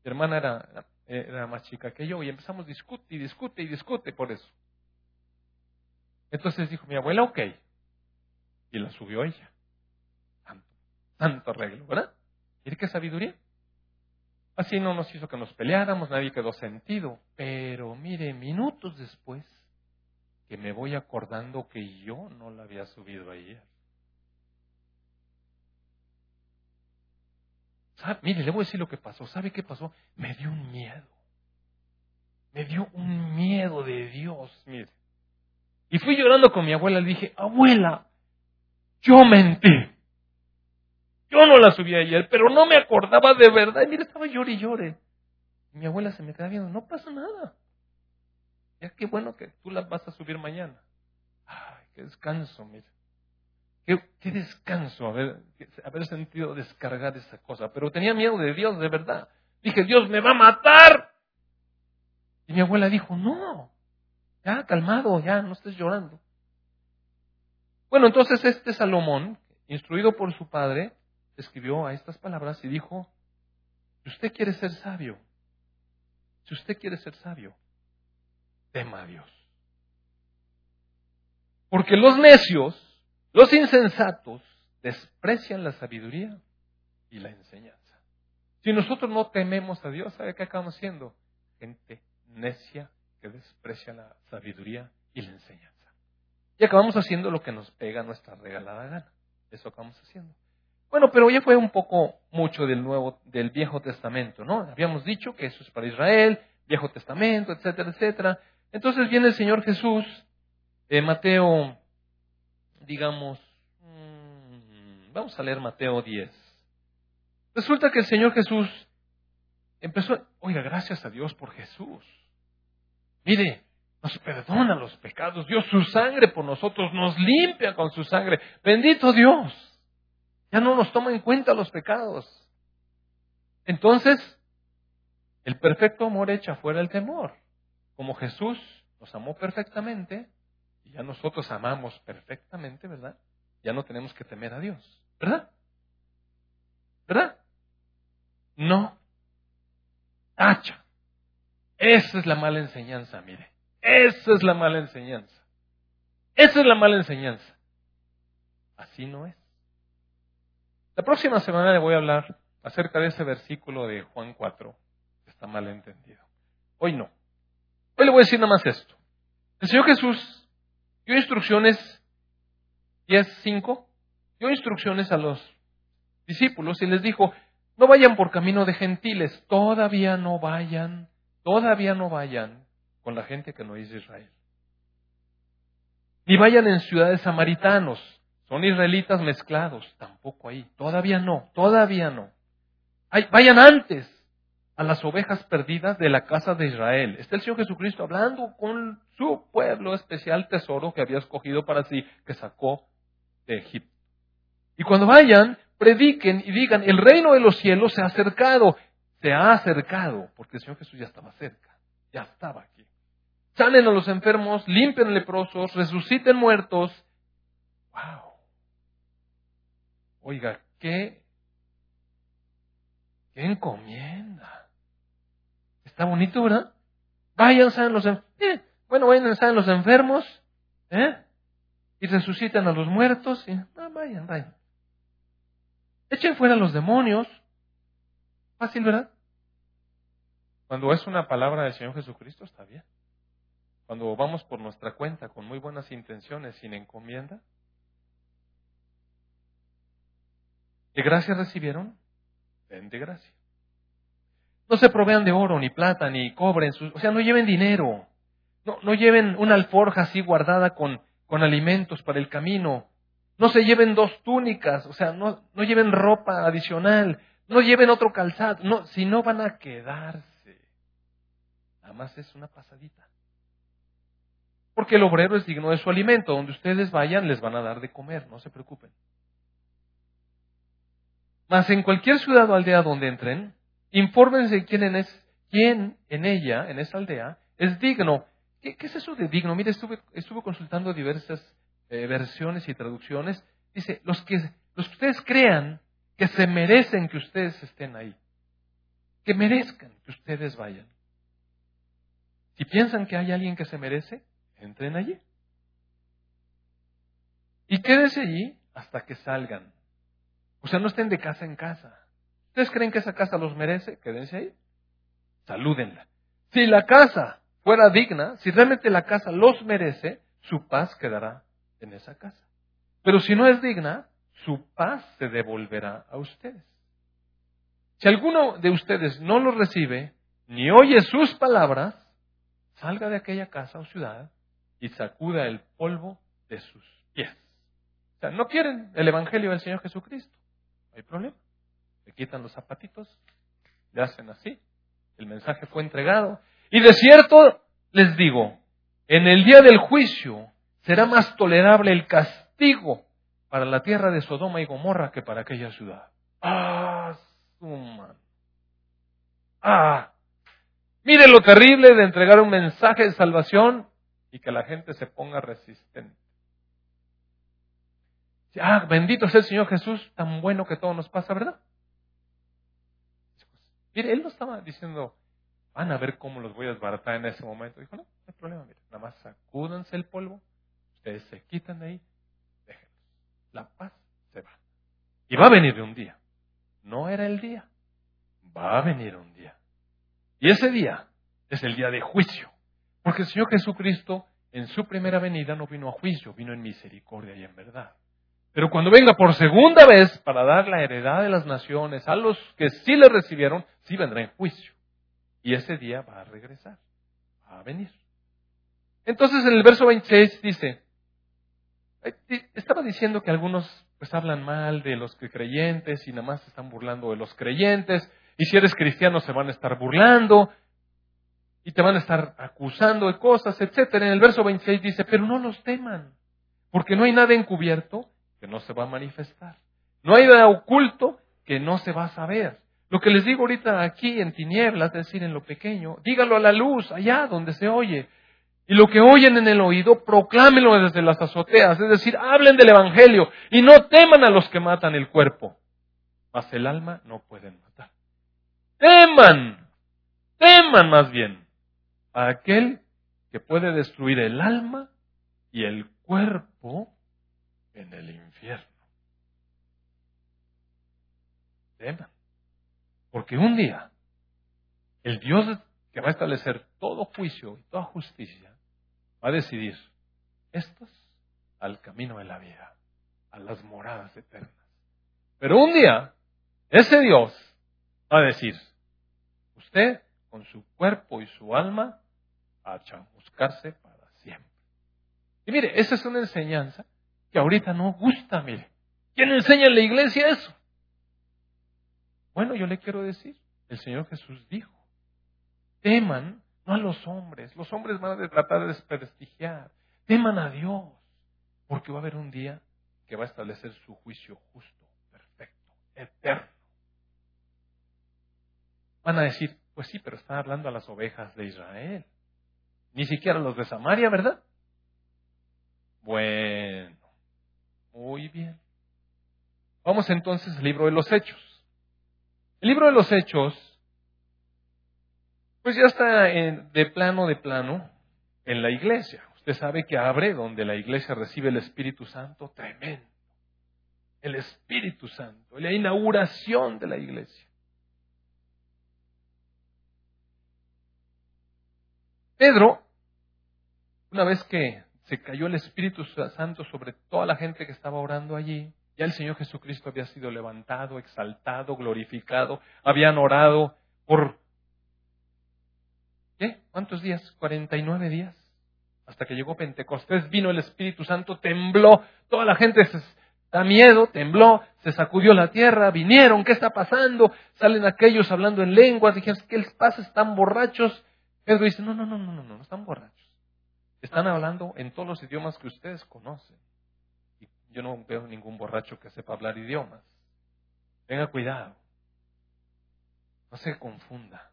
Mi hermana era, era más chica que yo y empezamos a discutir y discute y discute por eso. Entonces dijo mi abuela, ok. Y la subió ella arreglo, ¿verdad? ¿Y qué sabiduría? Así no nos hizo que nos peleáramos, nadie quedó sentido. Pero mire, minutos después, que me voy acordando que yo no la había subido ayer. Mire, le voy a decir lo que pasó. ¿Sabe qué pasó? Me dio un miedo. Me dio un miedo de Dios, mire. Y fui llorando con mi abuela. Le dije, abuela, yo mentí. Yo no la subí ayer, pero no me acordaba de verdad. Y mira, estaba llore y llore. Y mi abuela se me queda viendo, no pasa nada. Ya qué bueno que tú las vas a subir mañana. Ay, qué descanso, mire. Qué, descanso haber, haber sentido descargar esa cosa. Pero tenía miedo de Dios, de verdad. Dije, Dios me va a matar. Y mi abuela dijo, no, ya, calmado, ya, no estés llorando. Bueno, entonces este Salomón, instruido por su padre, escribió a estas palabras y dijo, si usted quiere ser sabio, si usted quiere ser sabio, tema a Dios. Porque los necios, los insensatos, desprecian la sabiduría y la enseñanza. Si nosotros no tememos a Dios, ¿sabe qué acabamos siendo? Gente necia que desprecia la sabiduría y la enseñanza. Y acabamos haciendo lo que nos pega nuestra regalada gana. Eso acabamos haciendo. Bueno, pero ya fue un poco mucho del nuevo, del Viejo Testamento, ¿no? Habíamos dicho que eso es para Israel, Viejo Testamento, etcétera, etcétera. Entonces viene el Señor Jesús, en Mateo, digamos, mm, vamos a leer Mateo 10. Resulta que el Señor Jesús empezó, oiga, gracias a Dios por Jesús. Mire, nos perdona los pecados, dio su sangre por nosotros, nos limpia con su sangre. Bendito Dios. Ya no nos toma en cuenta los pecados. Entonces, el perfecto amor echa fuera el temor. Como Jesús nos amó perfectamente, y ya nosotros amamos perfectamente, ¿verdad? Ya no tenemos que temer a Dios, ¿verdad? ¿Verdad? No. Tacha. Esa es la mala enseñanza, mire. Esa es la mala enseñanza. Esa es la mala enseñanza. Así no es. La próxima semana le voy a hablar acerca de ese versículo de Juan 4, que está mal entendido. Hoy no. Hoy le voy a decir nada más esto. El Señor Jesús dio instrucciones, 10.5, dio instrucciones a los discípulos y les dijo, no vayan por camino de gentiles, todavía no vayan, todavía no vayan con la gente que no es Israel. Ni vayan en ciudades samaritanos, son israelitas mezclados, tampoco ahí. Todavía no, todavía no. vayan antes a las ovejas perdidas de la casa de Israel. Está el Señor Jesucristo hablando con su pueblo especial tesoro que había escogido para sí, que sacó de Egipto. Y cuando vayan, prediquen y digan, el reino de los cielos se ha acercado. Se ha acercado, porque el Señor Jesús ya estaba cerca, ya estaba aquí. Salen a los enfermos, limpian leprosos, resuciten muertos. ¡Wow! Oiga, qué, qué encomienda. Está bonito, ¿verdad? Vayan, sanen los. Eh, bueno, vayan, sanen los enfermos. ¿eh? Y resucitan a los muertos. Y, ah, vayan, vayan. Echen fuera a los demonios. Fácil, ¿verdad? Cuando es una palabra del Señor Jesucristo, está bien. Cuando vamos por nuestra cuenta con muy buenas intenciones, sin encomienda, ¿De gracia recibieron? Den de gracia. No se provean de oro, ni plata, ni cobre, sus, o sea, no lleven dinero. No, no lleven una alforja así guardada con, con alimentos para el camino. No se lleven dos túnicas, o sea, no, no lleven ropa adicional. No lleven otro calzado. No, si no van a quedarse. Nada más es una pasadita. Porque el obrero es digno de su alimento. Donde ustedes vayan, les van a dar de comer, no se preocupen. Mas en cualquier ciudad o aldea donde entren, infórmense quién es, quién en ella, en esa aldea, es digno. ¿Qué, es eso de digno? Mire, estuve, consultando diversas eh, versiones y traducciones. Dice, los que, los que ustedes crean que se merecen que ustedes estén ahí. Que merezcan que ustedes vayan. Si piensan que hay alguien que se merece, entren allí. Y quédense allí hasta que salgan. O sea, no estén de casa en casa. ¿Ustedes creen que esa casa los merece? Quédense ahí. Salúdenla. Si la casa fuera digna, si realmente la casa los merece, su paz quedará en esa casa. Pero si no es digna, su paz se devolverá a ustedes. Si alguno de ustedes no lo recibe, ni oye sus palabras, salga de aquella casa o ciudad y sacuda el polvo de sus pies. O sea, no quieren el Evangelio del Señor Jesucristo hay problema. Le quitan los zapatitos, le hacen así, el mensaje fue entregado. Y de cierto les digo, en el día del juicio será más tolerable el castigo para la tierra de Sodoma y Gomorra que para aquella ciudad. Ah, suman. Ah. Mire lo terrible de entregar un mensaje de salvación y que la gente se ponga resistente. Ah, bendito sea el Señor Jesús, tan bueno que todo nos pasa, ¿verdad? Mire, él no estaba diciendo, van a ver cómo los voy a desbaratar en ese momento. Dijo, no, no hay problema, mire, nada más sacúdanse el polvo, ustedes se quitan de ahí, déjenlos. La paz se va. Y va a venir de un día. No era el día, va a venir un día. Y ese día es el día de juicio. Porque el Señor Jesucristo en su primera venida no vino a juicio, vino en misericordia y en verdad. Pero cuando venga por segunda vez para dar la heredad de las naciones a los que sí le recibieron, sí vendrá en juicio. Y ese día va a regresar, va a venir. Entonces en el verso 26 dice, estaba diciendo que algunos pues hablan mal de los creyentes y nada más están burlando de los creyentes, y si eres cristiano se van a estar burlando, y te van a estar acusando de cosas, etcétera. En el verso 26 dice, pero no los teman, porque no hay nada encubierto que no se va a manifestar. No hay nada oculto que no se va a saber. Lo que les digo ahorita aquí en tinieblas, es decir, en lo pequeño, dígalo a la luz, allá donde se oye. Y lo que oyen en el oído, proclámenlo desde las azoteas, es decir, hablen del Evangelio y no teman a los que matan el cuerpo, mas el alma no pueden matar. Teman, teman más bien a aquel que puede destruir el alma y el cuerpo en el infierno. Teman. Porque un día el Dios que va a establecer todo juicio y toda justicia va a decidir estos al camino de la vida, a las moradas eternas. Pero un día ese Dios va a decir, usted con su cuerpo y su alma a chamuscarse para siempre. Y mire, esa es una enseñanza que ahorita no gusta, mire. ¿Quién enseña en la iglesia eso? Bueno, yo le quiero decir, el Señor Jesús dijo, teman no a los hombres, los hombres van a tratar de desprestigiar, teman a Dios, porque va a haber un día que va a establecer su juicio justo, perfecto, eterno. Van a decir, pues sí, pero están hablando a las ovejas de Israel. Ni siquiera los de Samaria, ¿verdad? Bueno, muy bien. Vamos entonces al libro de los Hechos. El libro de los Hechos, pues ya está de plano de plano en la iglesia. Usted sabe que abre donde la iglesia recibe el Espíritu Santo, tremendo. El Espíritu Santo, la inauguración de la iglesia. Pedro una vez que se cayó el Espíritu Santo sobre toda la gente que estaba orando allí, ya el Señor Jesucristo había sido levantado, exaltado, glorificado, habían orado por, ¿qué? ¿Cuántos días? 49 días. Hasta que llegó Pentecostés, vino el Espíritu Santo, tembló, toda la gente se da miedo, tembló, se sacudió la tierra, vinieron, ¿qué está pasando? Salen aquellos hablando en lenguas, dijeron, ¿qué les pasa? ¿Están borrachos? Pedro dice, no, no, no, no, no, no, no están borrachos. Están hablando en todos los idiomas que ustedes conocen. Y yo no veo ningún borracho que sepa hablar idiomas. Tenga cuidado. No se confunda.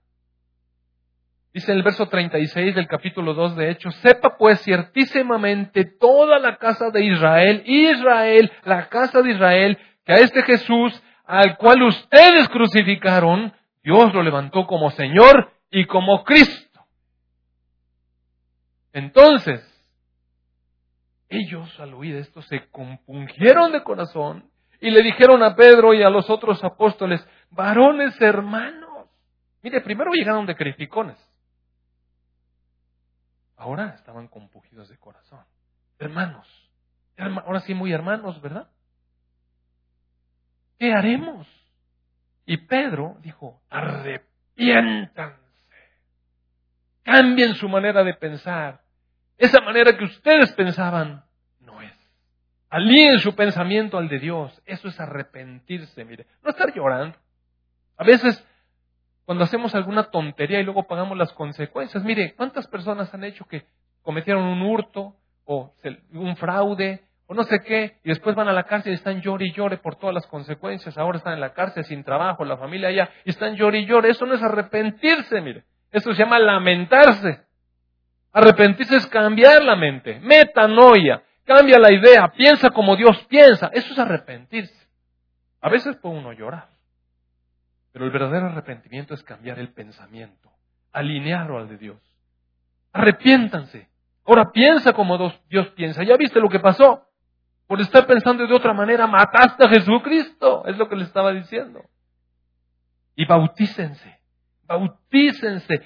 Dice el verso 36 del capítulo 2 de Hechos, sepa pues ciertísimamente toda la casa de Israel, Israel, la casa de Israel, que a este Jesús, al cual ustedes crucificaron, Dios lo levantó como Señor y como Cristo. Entonces, ellos al oír esto se compungieron de corazón y le dijeron a Pedro y a los otros apóstoles, varones hermanos. Mire, primero llegaron de criticones. Ahora estaban compungidos de corazón. Hermanos. Ahora sí muy hermanos, ¿verdad? ¿Qué haremos? Y Pedro dijo, arrepiéntanse. Cambien su manera de pensar. Esa manera que ustedes pensaban no es. Alíen su pensamiento al de Dios. Eso es arrepentirse, mire. No estar llorando. A veces, cuando hacemos alguna tontería y luego pagamos las consecuencias, mire, ¿cuántas personas han hecho que cometieron un hurto o un fraude, o no sé qué, y después van a la cárcel y están llore y llore por todas las consecuencias, ahora están en la cárcel sin trabajo, la familia allá, y están llore y llore, eso no es arrepentirse, mire, eso se llama lamentarse. Arrepentirse es cambiar la mente, metanoia, cambia la idea, piensa como Dios piensa, eso es arrepentirse. A veces puede uno llorar, pero el verdadero arrepentimiento es cambiar el pensamiento, alinearlo al de Dios. Arrepiéntanse. Ahora piensa como Dios piensa. ¿Ya viste lo que pasó? Por estar pensando de otra manera, mataste a Jesucristo. Es lo que le estaba diciendo. Y bautícense. Bautícense.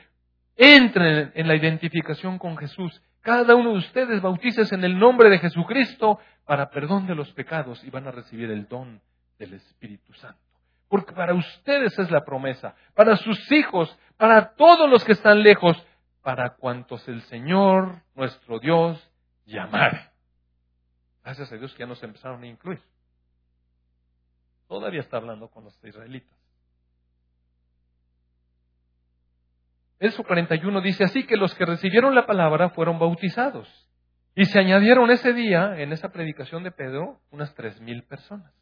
Entren en la identificación con Jesús. Cada uno de ustedes bautícese en el nombre de Jesucristo para perdón de los pecados y van a recibir el don del Espíritu Santo. Porque para ustedes es la promesa, para sus hijos, para todos los que están lejos, para cuantos el Señor, nuestro Dios, llamare. Gracias a Dios que ya nos empezaron a incluir. Todavía está hablando con los israelitas. Verso 41 dice así que los que recibieron la palabra fueron bautizados. Y se añadieron ese día, en esa predicación de Pedro, unas tres mil personas.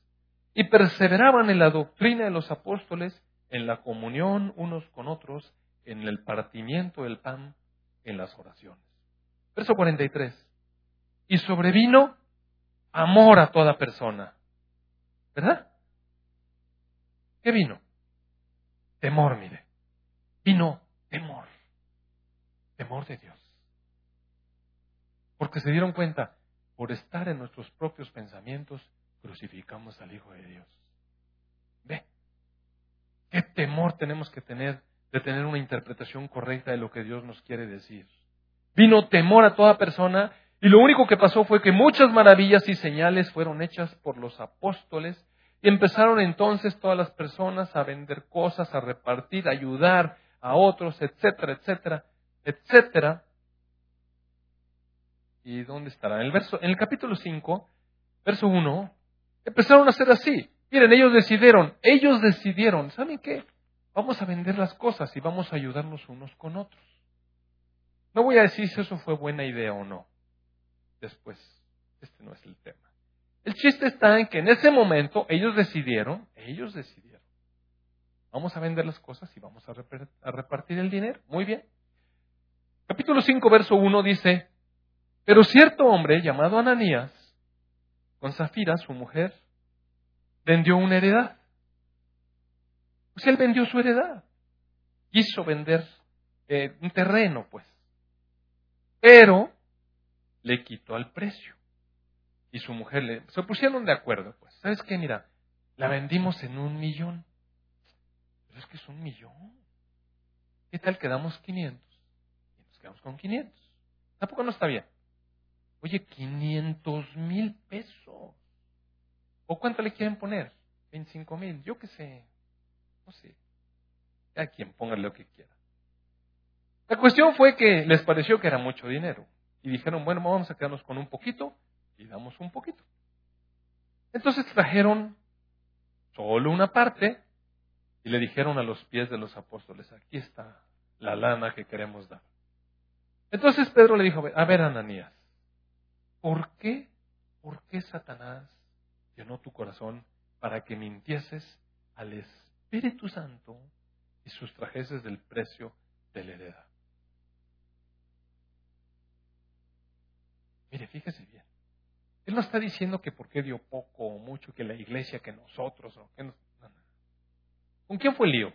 Y perseveraban en la doctrina de los apóstoles, en la comunión unos con otros, en el partimiento del pan, en las oraciones. Verso 43. Y sobrevino amor a toda persona. ¿Verdad? ¿Qué vino? Temor, mire. Vino. Temor de Dios. Porque se dieron cuenta, por estar en nuestros propios pensamientos, crucificamos al Hijo de Dios. Ve, qué temor tenemos que tener de tener una interpretación correcta de lo que Dios nos quiere decir. Vino temor a toda persona y lo único que pasó fue que muchas maravillas y señales fueron hechas por los apóstoles y empezaron entonces todas las personas a vender cosas, a repartir, a ayudar a otros, etcétera, etcétera, etcétera. ¿Y dónde estará? En el, verso, en el capítulo 5, verso 1, empezaron a hacer así. Miren, ellos decidieron, ellos decidieron, ¿saben qué? Vamos a vender las cosas y vamos a ayudarnos unos con otros. No voy a decir si eso fue buena idea o no. Después, este no es el tema. El chiste está en que en ese momento ellos decidieron, ellos decidieron, vamos a vender las cosas y vamos a repartir el dinero. Muy bien. Capítulo 5, verso 1 dice, pero cierto hombre llamado Ananías, con Zafira, su mujer, vendió una heredad pues él vendió su heredad. Quiso vender eh, un terreno, pues. Pero le quitó al precio. Y su mujer le, se pusieron de acuerdo, pues. ¿Sabes qué? Mira, la vendimos en un millón. Pero es que es un millón. ¿Qué tal quedamos 500? Quedamos con 500. Tampoco no está bien. Oye, 500 mil pesos. ¿O cuánto le quieren poner? 25 mil, yo qué sé. No sé. A quien ponga lo que quiera. La cuestión fue que les pareció que era mucho dinero. Y dijeron, bueno, vamos a quedarnos con un poquito y damos un poquito. Entonces trajeron solo una parte y le dijeron a los pies de los apóstoles, aquí está la lana que queremos dar. Entonces Pedro le dijo, a ver, Ananías, ¿por qué, por qué Satanás llenó tu corazón para que mintieses al Espíritu Santo y sustrajeses del precio de la heredad. Mire, fíjese bien. Él no está diciendo que por qué dio poco o mucho, que la iglesia, que nosotros, o que ¿Con quién fue el lío?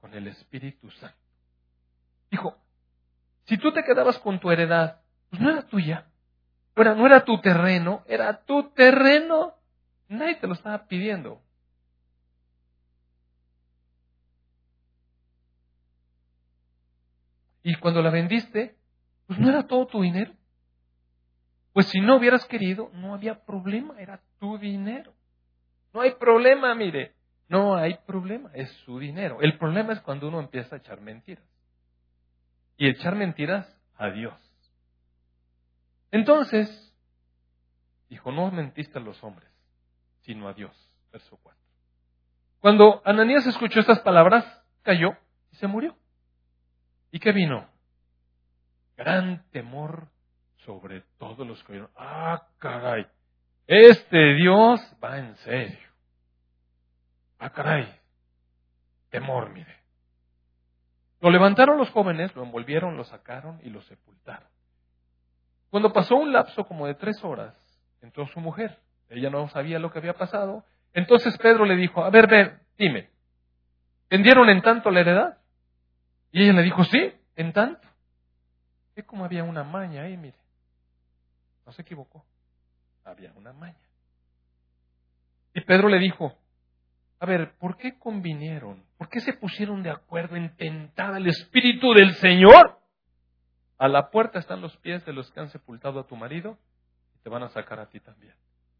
Con el Espíritu Santo. Dijo, si tú te quedabas con tu heredad, pues no era tuya. no era tu terreno, era tu terreno. Nadie te lo estaba pidiendo. Y cuando la vendiste, pues no era todo tu dinero. Pues si no hubieras querido, no había problema, era tu dinero. No hay problema, mire, no hay problema, es su dinero. El problema es cuando uno empieza a echar mentiras. Y echar mentiras a Dios. Entonces, dijo, no mentiste a los hombres, sino a Dios. Verso 4. Cuando Ananías escuchó estas palabras, cayó y se murió. ¿Y qué vino? Gran temor sobre todos los que oyeron. Ah, caray. Este Dios va en serio. Ah, caray. Temor, mire. Lo levantaron los jóvenes, lo envolvieron, lo sacaron y lo sepultaron. Cuando pasó un lapso como de tres horas, entró su mujer. Ella no sabía lo que había pasado. Entonces Pedro le dijo, a ver, ver, dime, ¿vendieron en tanto la heredad? Y ella le dijo, sí, en tanto. ¿Qué como había una maña ahí, mire. No se equivocó. Había una maña. Y Pedro le dijo, a ver, ¿por qué convinieron? ¿Por qué se pusieron de acuerdo en tentar al Espíritu del Señor? A la puerta están los pies de los que han sepultado a tu marido y te van a sacar a ti también.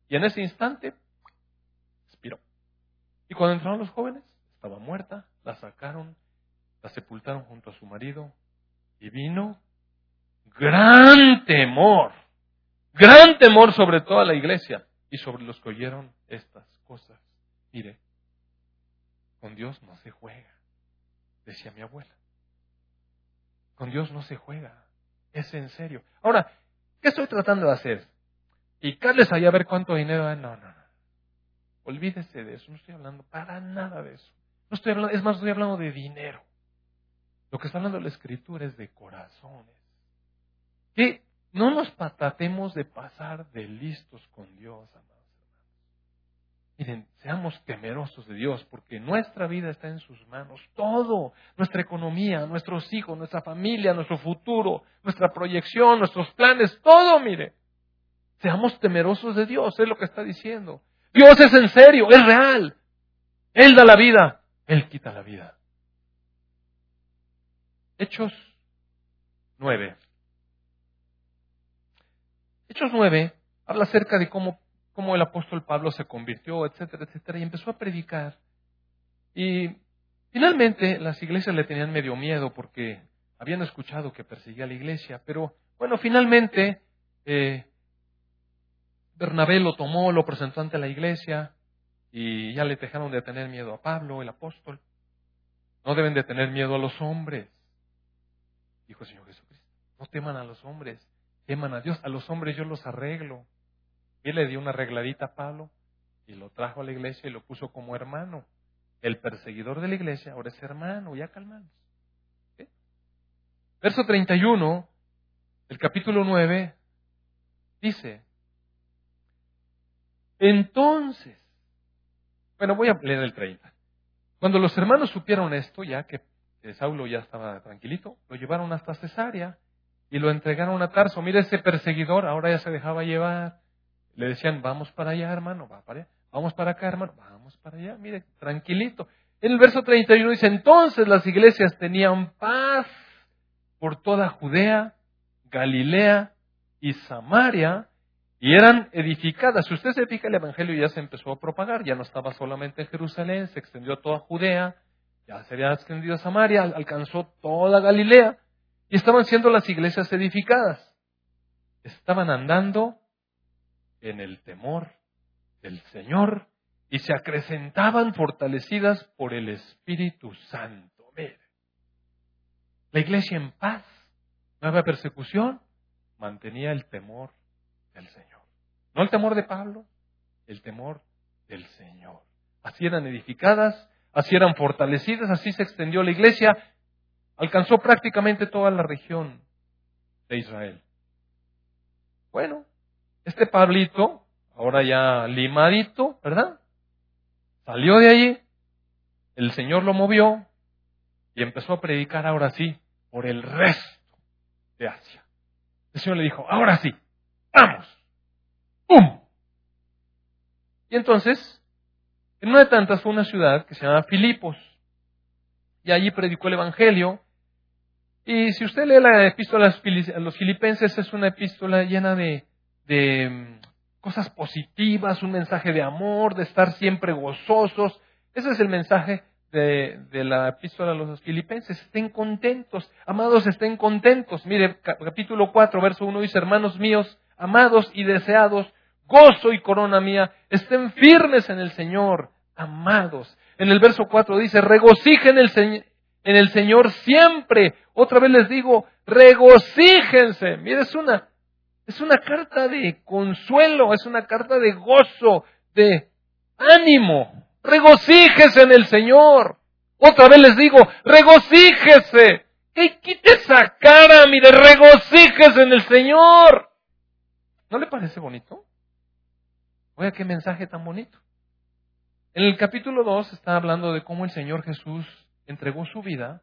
Y en ese instante, expiró. Y cuando entraron los jóvenes, estaba muerta, la sacaron, la sepultaron junto a su marido y vino gran temor, gran temor sobre toda la iglesia y sobre los que oyeron estas cosas. Mire, con Dios no se juega, decía mi abuela. Con Dios no se juega, es en serio. Ahora, ¿qué estoy tratando de hacer? Y Carles allá a ver cuánto dinero hay. No, no, no. Olvídese de eso, no estoy hablando para nada de eso. No estoy hablando, es más, estoy hablando de dinero. Lo que está hablando la escritura es de corazones. Que no nos patatemos de pasar de listos con Dios, hermanos. Miren, seamos temerosos de Dios, porque nuestra vida está en sus manos. Todo, nuestra economía, nuestros hijos, nuestra familia, nuestro futuro, nuestra proyección, nuestros planes, todo, mire. Seamos temerosos de Dios, es lo que está diciendo. Dios es en serio, es real. Él da la vida, Él quita la vida. Hechos 9. Hechos 9 habla acerca de cómo, cómo el apóstol Pablo se convirtió, etcétera, etcétera, y empezó a predicar. Y finalmente las iglesias le tenían medio miedo porque habían escuchado que perseguía a la iglesia, pero bueno, finalmente eh, Bernabé lo tomó, lo presentó ante la iglesia y ya le dejaron de tener miedo a Pablo, el apóstol. No deben de tener miedo a los hombres, dijo el Señor Jesucristo. No teman a los hombres, teman a Dios. A los hombres yo los arreglo. Él le dio una arregladita a Pablo y lo trajo a la iglesia y lo puso como hermano. El perseguidor de la iglesia ahora es hermano, ya calmados. Verso 31, el capítulo 9, dice, entonces, bueno, voy a leer el 30. Cuando los hermanos supieron esto, ya que Saulo ya estaba tranquilito, lo llevaron hasta Cesarea y lo entregaron a Tarso. Mire ese perseguidor, ahora ya se dejaba llevar. Le decían, vamos para allá, hermano, va para allá. Vamos para acá, hermano, vamos para allá. Mire, tranquilito. En el verso 31 dice, entonces las iglesias tenían paz por toda Judea, Galilea y Samaria, y eran edificadas. Si usted se fija, el Evangelio ya se empezó a propagar, ya no estaba solamente en Jerusalén, se extendió a toda Judea, ya se había extendido a Samaria, alcanzó toda Galilea. Y estaban siendo las iglesias edificadas. Estaban andando en el temor del Señor y se acrecentaban fortalecidas por el Espíritu Santo. Mire, la iglesia en paz, no había persecución, mantenía el temor del Señor. No el temor de Pablo, el temor del Señor. Así eran edificadas, así eran fortalecidas, así se extendió la iglesia alcanzó prácticamente toda la región de Israel. Bueno, este Pablito, ahora ya limadito, ¿verdad? Salió de allí, el Señor lo movió y empezó a predicar ahora sí por el resto de Asia. El Señor le dijo, ahora sí, vamos, ¡pum! Y entonces, en una de tantas fue una ciudad que se llama Filipos. Y allí predicó el Evangelio y si usted lee la epístola a los filipenses, es una epístola llena de, mm, cosas positivas, un mensaje de amor, de estar siempre gozosos. Ese es el mensaje de, de, la epístola a los filipenses. Estén contentos, amados, estén contentos. Mire, capítulo 4, verso 1 dice, hermanos míos, amados y deseados, gozo y corona mía, estén firmes en el Señor, amados. En el verso 4 dice, regocijen el en el Señor siempre. Otra vez les digo, regocíjense. Mire, es una, Es una carta de consuelo, es una carta de gozo, de ánimo. Regocíjese en el Señor. Otra vez les digo, regocíjese. Que quite esa cara, mire, regocíjese en el Señor. ¿No le parece bonito? Oiga, qué mensaje tan bonito. En el capítulo 2 está hablando de cómo el Señor Jesús entregó su vida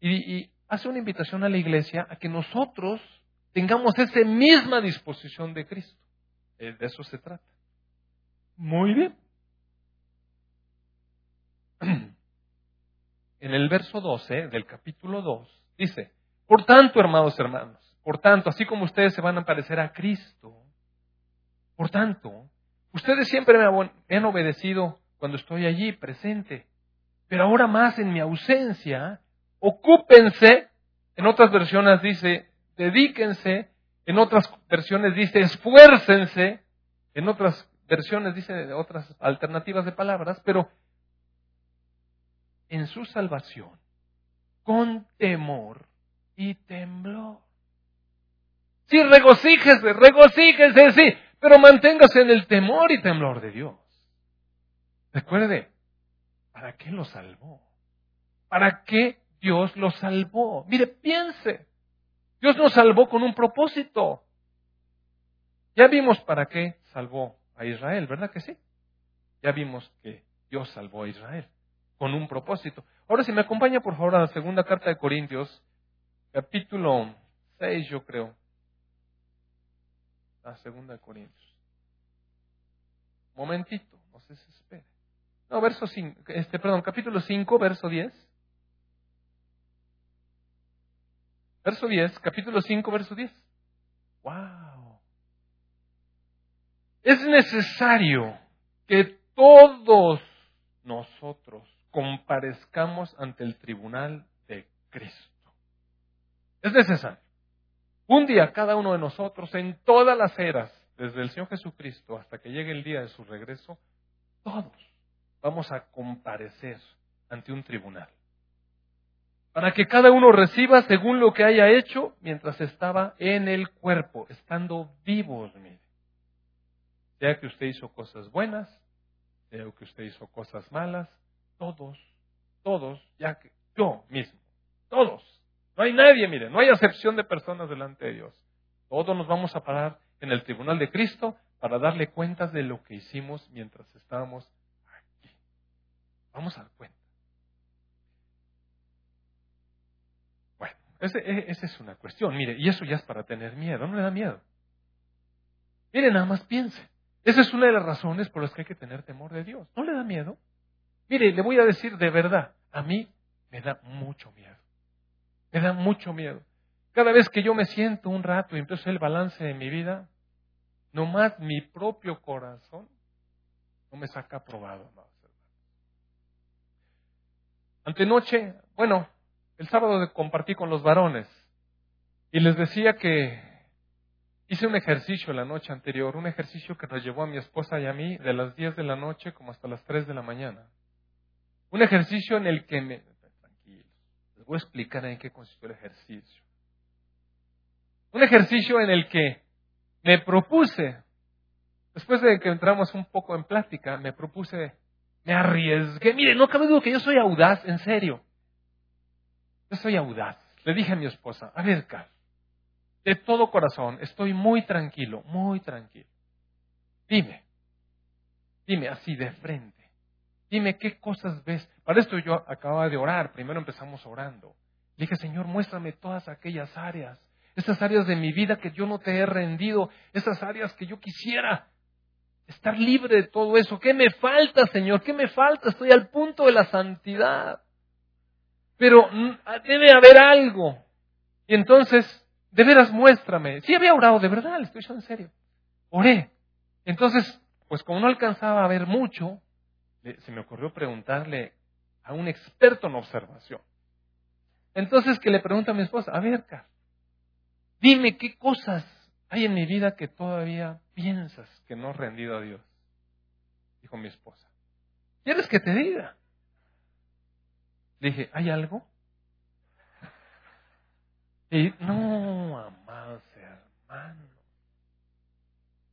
y, y hace una invitación a la iglesia a que nosotros tengamos esa misma disposición de Cristo. Eh, de eso se trata. Muy bien. En el verso 12 del capítulo 2 dice, por tanto, hermanos, hermanos, por tanto, así como ustedes se van a parecer a Cristo, por tanto, ustedes siempre me han obedecido cuando estoy allí presente, pero ahora más en mi ausencia, ocúpense, en otras versiones dice, dedíquense, en otras versiones dice, esfuércense, en otras versiones dice otras alternativas de palabras, pero en su salvación, con temor y temblor. Sí, regocíjese, regocíjese, sí, pero manténgase en el temor y temblor de Dios. Recuerde, ¿para qué lo salvó? ¿Para qué Dios lo salvó? Mire, piense. Dios nos salvó con un propósito. Ya vimos para qué salvó a Israel, ¿verdad que sí? Ya vimos que Dios salvó a Israel con un propósito. Ahora, si me acompaña, por favor, a la segunda carta de Corintios, capítulo 6, yo creo. La segunda de Corintios. Momentito, no se espere. No, verso 5, este, perdón, capítulo 5, verso 10. Verso 10, capítulo 5, verso 10. ¡Wow! Es necesario que todos nosotros comparezcamos ante el tribunal de Cristo. Es necesario. Un día cada uno de nosotros, en todas las eras, desde el Señor Jesucristo hasta que llegue el día de su regreso, todos vamos a comparecer ante un tribunal para que cada uno reciba según lo que haya hecho mientras estaba en el cuerpo, estando vivos, mire. Sea que usted hizo cosas buenas, sea que usted hizo cosas malas, todos, todos, ya que yo mismo, todos. No hay nadie, mire, no hay acepción de personas delante de Dios. Todos nos vamos a parar en el tribunal de Cristo para darle cuentas de lo que hicimos mientras estábamos aquí. Vamos a dar cuenta. E, esa es una cuestión, mire, y eso ya es para tener miedo, no le da miedo. Mire, nada más piense. Esa es una de las razones por las que hay que tener temor de Dios. ¿No le da miedo? Mire, le voy a decir de verdad, a mí me da mucho miedo. Me da mucho miedo. Cada vez que yo me siento un rato y empiezo el balance de mi vida, nomás mi propio corazón no me saca aprobado. Antenoche, bueno, el sábado compartí con los varones y les decía que hice un ejercicio la noche anterior, un ejercicio que nos llevó a mi esposa y a mí de las 10 de la noche como hasta las 3 de la mañana. Un ejercicio en el que me... Tranquilos, les voy a explicar en qué consistió el ejercicio. Un ejercicio en el que me propuse, después de que entramos un poco en plática, me propuse, me arriesgué. Mire, no cabe duda que yo soy audaz, en serio. Yo soy audaz. Le dije a mi esposa, a ver, de todo corazón, estoy muy tranquilo, muy tranquilo. Dime, dime así de frente, dime qué cosas ves. Para esto yo acababa de orar, primero empezamos orando. Le dije, Señor, muéstrame todas aquellas áreas, esas áreas de mi vida que yo no te he rendido, esas áreas que yo quisiera estar libre de todo eso. ¿Qué me falta, Señor? ¿Qué me falta? Estoy al punto de la santidad pero mm, debe haber algo. Y entonces, de veras muéstrame. Sí había orado, de verdad, le estoy diciendo en serio. Oré. Entonces, pues como no alcanzaba a ver mucho, se me ocurrió preguntarle a un experto en observación. Entonces que le pregunta a mi esposa, a ver, Car, dime qué cosas hay en mi vida que todavía piensas que no he rendido a Dios. Dijo mi esposa. ¿Quieres que te diga? Dije, ¿hay algo? Y no, amados hermanos.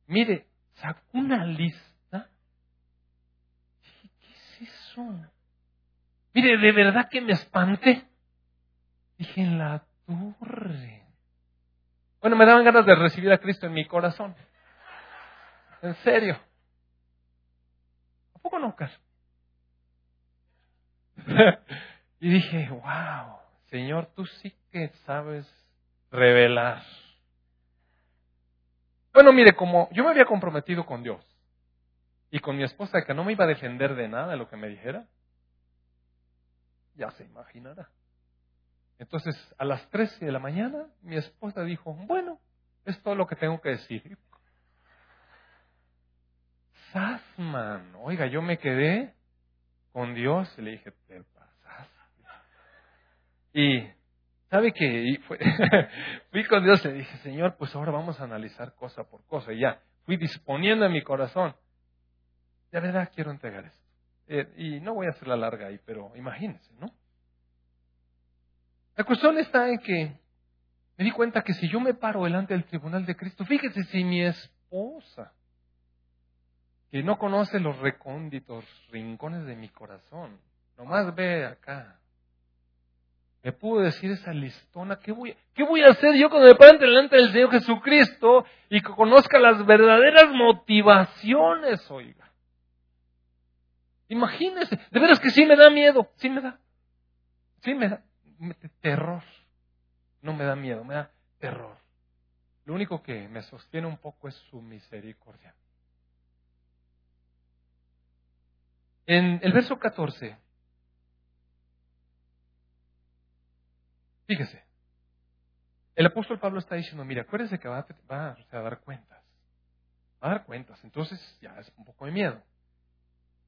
Mire, sacó una lista. ¿Qué es eso? Mire, de verdad que me espanté. Dije, en la torre. Bueno, me daban ganas de recibir a Cristo en mi corazón. En serio. ¿A poco no, Carlos? y dije, wow, Señor, tú sí que sabes revelar. Bueno, mire, como yo me había comprometido con Dios y con mi esposa que no me iba a defender de nada de lo que me dijera, ya se imaginará. Entonces, a las 13 de la mañana, mi esposa dijo, bueno, es todo lo que tengo que decir. Sasman, oiga, yo me quedé con Dios y le dije, te. Y, ¿sabe qué? fui con Dios y le dije, Señor, pues ahora vamos a analizar cosa por cosa. Y ya, fui disponiendo en mi corazón. De verdad quiero entregar esto. Eh, y no voy a hacer la larga ahí, pero imagínense, ¿no? La cuestión está en que me di cuenta que si yo me paro delante del tribunal de Cristo, fíjese si mi esposa, que no conoce los recónditos rincones de mi corazón, nomás ve acá, me pudo decir esa listona, ¿qué voy, ¿qué voy a hacer yo cuando me pare delante del Señor Jesucristo y que conozca las verdaderas motivaciones, oiga? Imagínese, de veras que sí me da miedo, sí me da, sí me da terror. No me da miedo, me da terror. Lo único que me sostiene un poco es su misericordia. En el verso 14, fíjese, el apóstol Pablo está diciendo, mira, acuérdese que va, a, dar cuentas. Va a dar cuentas, entonces ya es un poco de miedo.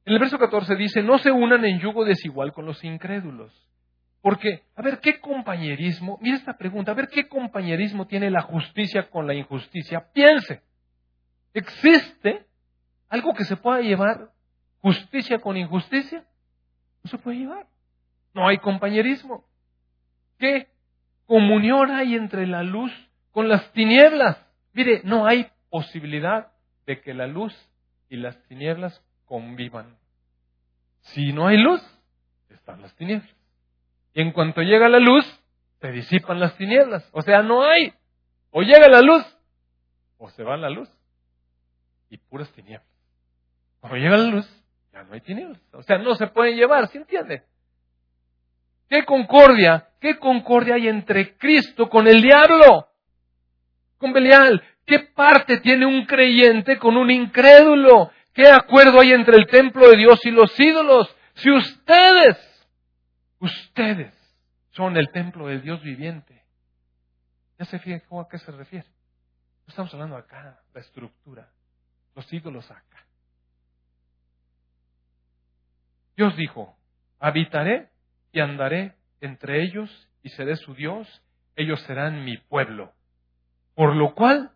En el verso 14 dice, no se unan en yugo desigual con los incrédulos. Porque, a ver, ¿qué compañerismo? Mira esta pregunta, a ver, ¿qué compañerismo tiene la justicia con la injusticia? Piense, ¿existe algo que se pueda llevar justicia con injusticia? No se puede llevar. No hay compañerismo. ¿Qué comunión hay entre la luz con las tinieblas? Mire, no hay posibilidad de que la luz y las tinieblas convivan. Si no hay luz, están las tinieblas. Y en cuanto llega la luz, se disipan las tinieblas. O sea, no hay. O llega la luz, o se va la luz. Y puras tinieblas. Cuando llega la luz, ya no hay tinieblas. O sea, no se pueden llevar, ¿sí entiende? ¿Qué concordia? ¿Qué concordia hay entre Cristo con el diablo? Con Belial. ¿Qué parte tiene un creyente con un incrédulo? ¿Qué acuerdo hay entre el templo de Dios y los ídolos? Si ustedes Ustedes son el templo del Dios viviente. ¿Ya se fijó a qué se refiere? No estamos hablando acá, la estructura, los ídolos acá. Dios dijo, habitaré y andaré entre ellos y seré su Dios, ellos serán mi pueblo. Por lo cual,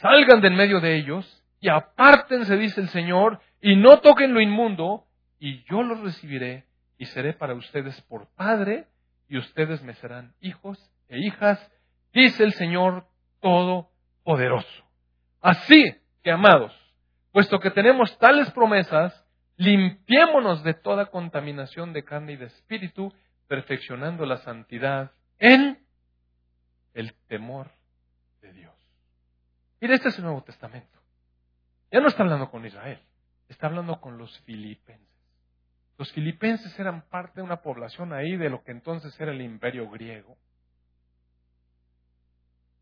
salgan de en medio de ellos y apártense, dice el Señor, y no toquen lo inmundo, y yo los recibiré y seré para ustedes por padre, y ustedes me serán hijos e hijas, dice el Señor Todopoderoso. Así que, amados, puesto que tenemos tales promesas, limpiémonos de toda contaminación de carne y de espíritu, perfeccionando la santidad en el temor de Dios. Mire, este es el Nuevo Testamento. Ya no está hablando con Israel, está hablando con los filipenses. Los filipenses eran parte de una población ahí de lo que entonces era el imperio griego.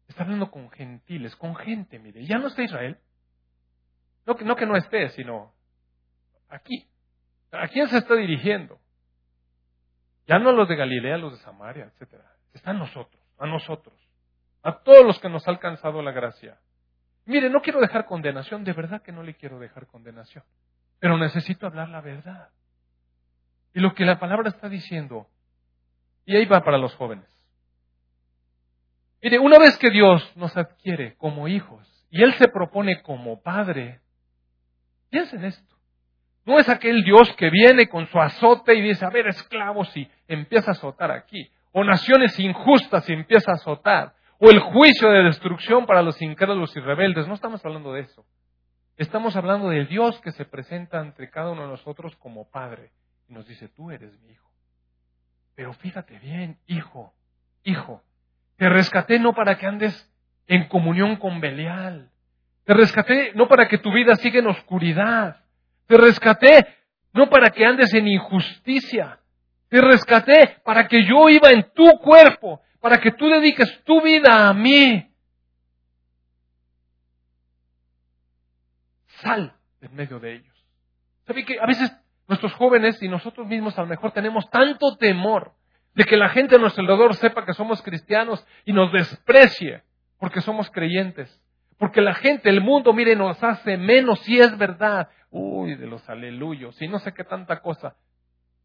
Está hablando con gentiles, con gente, mire. Ya no está Israel. No que no, esté, sino aquí. ¿A quién se está dirigiendo? Ya no a los de Galilea, a los de Samaria, etc. Está a nosotros, a nosotros. A todos los que nos ha alcanzado la gracia. Mire, no quiero dejar condenación, de verdad que no le quiero dejar condenación. Pero necesito hablar la verdad. Y lo que la palabra está diciendo, y ahí va para los jóvenes. Mire, una vez que Dios nos adquiere como hijos y Él se propone como padre, piensen esto. No es aquel Dios que viene con su azote y dice, a ver, esclavos, y empieza a azotar aquí. O naciones injustas y empieza a azotar. O el juicio de destrucción para los incrédulos y rebeldes. No estamos hablando de eso. Estamos hablando de Dios que se presenta entre cada uno de nosotros como Padre y nos dice, tú eres mi hijo. Pero fíjate bien, hijo, hijo, te rescaté no para que andes en comunión con Belial. Te rescaté no para que tu vida siga en oscuridad. Te rescaté no para que andes en injusticia. Te rescaté para que yo iba en tu cuerpo, para que tú dediques tu vida a mí. Sal en medio de ellos. ¿Sabe que a veces nuestros jóvenes y nosotros mismos a lo mejor tenemos tanto temor de que la gente a nuestro alrededor sepa que somos cristianos y nos desprecie porque somos creyentes? Porque la gente, el mundo, mire, nos hace menos si es verdad. Uy, de los aleluyos y no sé qué tanta cosa.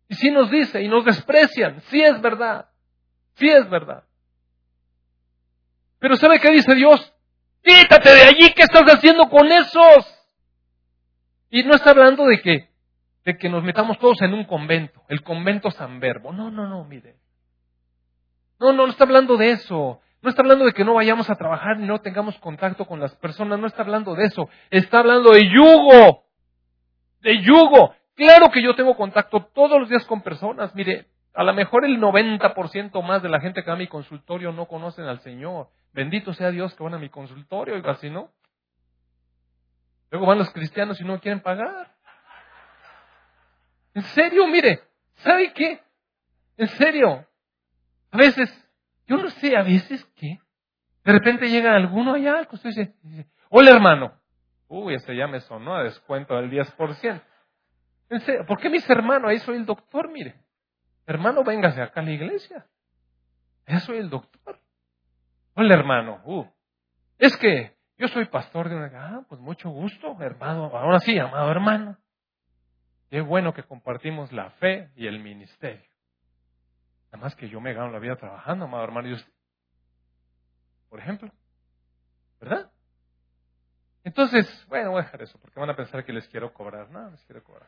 Y si nos dice y nos desprecian, si es verdad. Si es verdad. Pero ¿sabe qué dice Dios? Quítate de allí, ¿qué estás haciendo con esos? Y no está hablando de que, de que nos metamos todos en un convento, el convento San Verbo. No, no, no, mire. No, no, no está hablando de eso. No está hablando de que no vayamos a trabajar y no tengamos contacto con las personas. No está hablando de eso. Está hablando de yugo. De yugo. Claro que yo tengo contacto todos los días con personas. Mire, a lo mejor el 90% más de la gente que va a mi consultorio no conocen al Señor. Bendito sea Dios que van a mi consultorio, y así no. Luego van los cristianos y no quieren pagar. En serio, mire, ¿sabe qué? En serio. A veces, yo no sé, a veces qué. De repente llega alguno allá usted dice, hola hermano. Uy, ese ya me sonó a descuento del 10%. En serio, ¿por qué mis hermanos? Ahí soy el doctor, mire. Hermano, véngase acá a la iglesia. Ya soy el doctor. Hola hermano. Uh, es que yo soy pastor de una... Ah, pues mucho gusto, hermano. Ahora sí, amado hermano. Qué bueno que compartimos la fe y el ministerio. Nada más que yo me gano la vida trabajando, amado hermano. Y por ejemplo. ¿Verdad? Entonces, bueno, voy a dejar eso, porque van a pensar que les quiero cobrar. No, les quiero cobrar.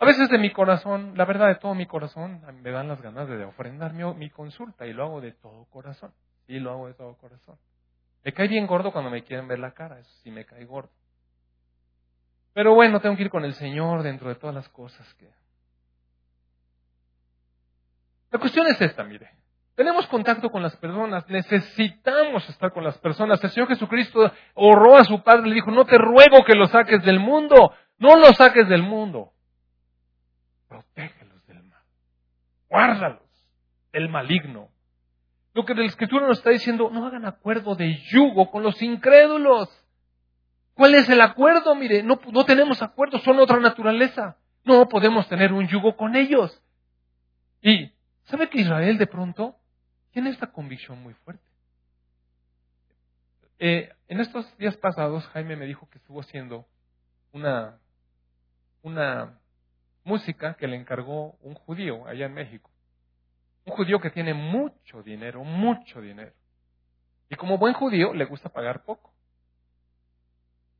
A veces de mi corazón, la verdad de todo mi corazón, me dan las ganas de ofrendar mi, consulta y lo hago de todo corazón. Y lo hago de todo corazón. Me cae bien gordo cuando me quieren ver la cara, eso sí me cae gordo. Pero bueno, tengo que ir con el Señor dentro de todas las cosas que... La cuestión es esta, mire. Tenemos contacto con las personas, necesitamos estar con las personas. El Señor Jesucristo horró a su Padre y le dijo, no te ruego que los saques del mundo, no los saques del mundo. Protégelos del mal. Guárdalos del maligno. Lo que la Escritura nos está diciendo, no hagan acuerdo de yugo con los incrédulos. ¿Cuál es el acuerdo? Mire, no, no tenemos acuerdo, son otra naturaleza. No podemos tener un yugo con ellos. Y, ¿sabe que Israel de pronto tiene esta convicción muy fuerte? Eh, en estos días pasados, Jaime me dijo que estuvo haciendo una, una música que le encargó un judío allá en México. Un judío que tiene mucho dinero, mucho dinero. Y como buen judío le gusta pagar poco,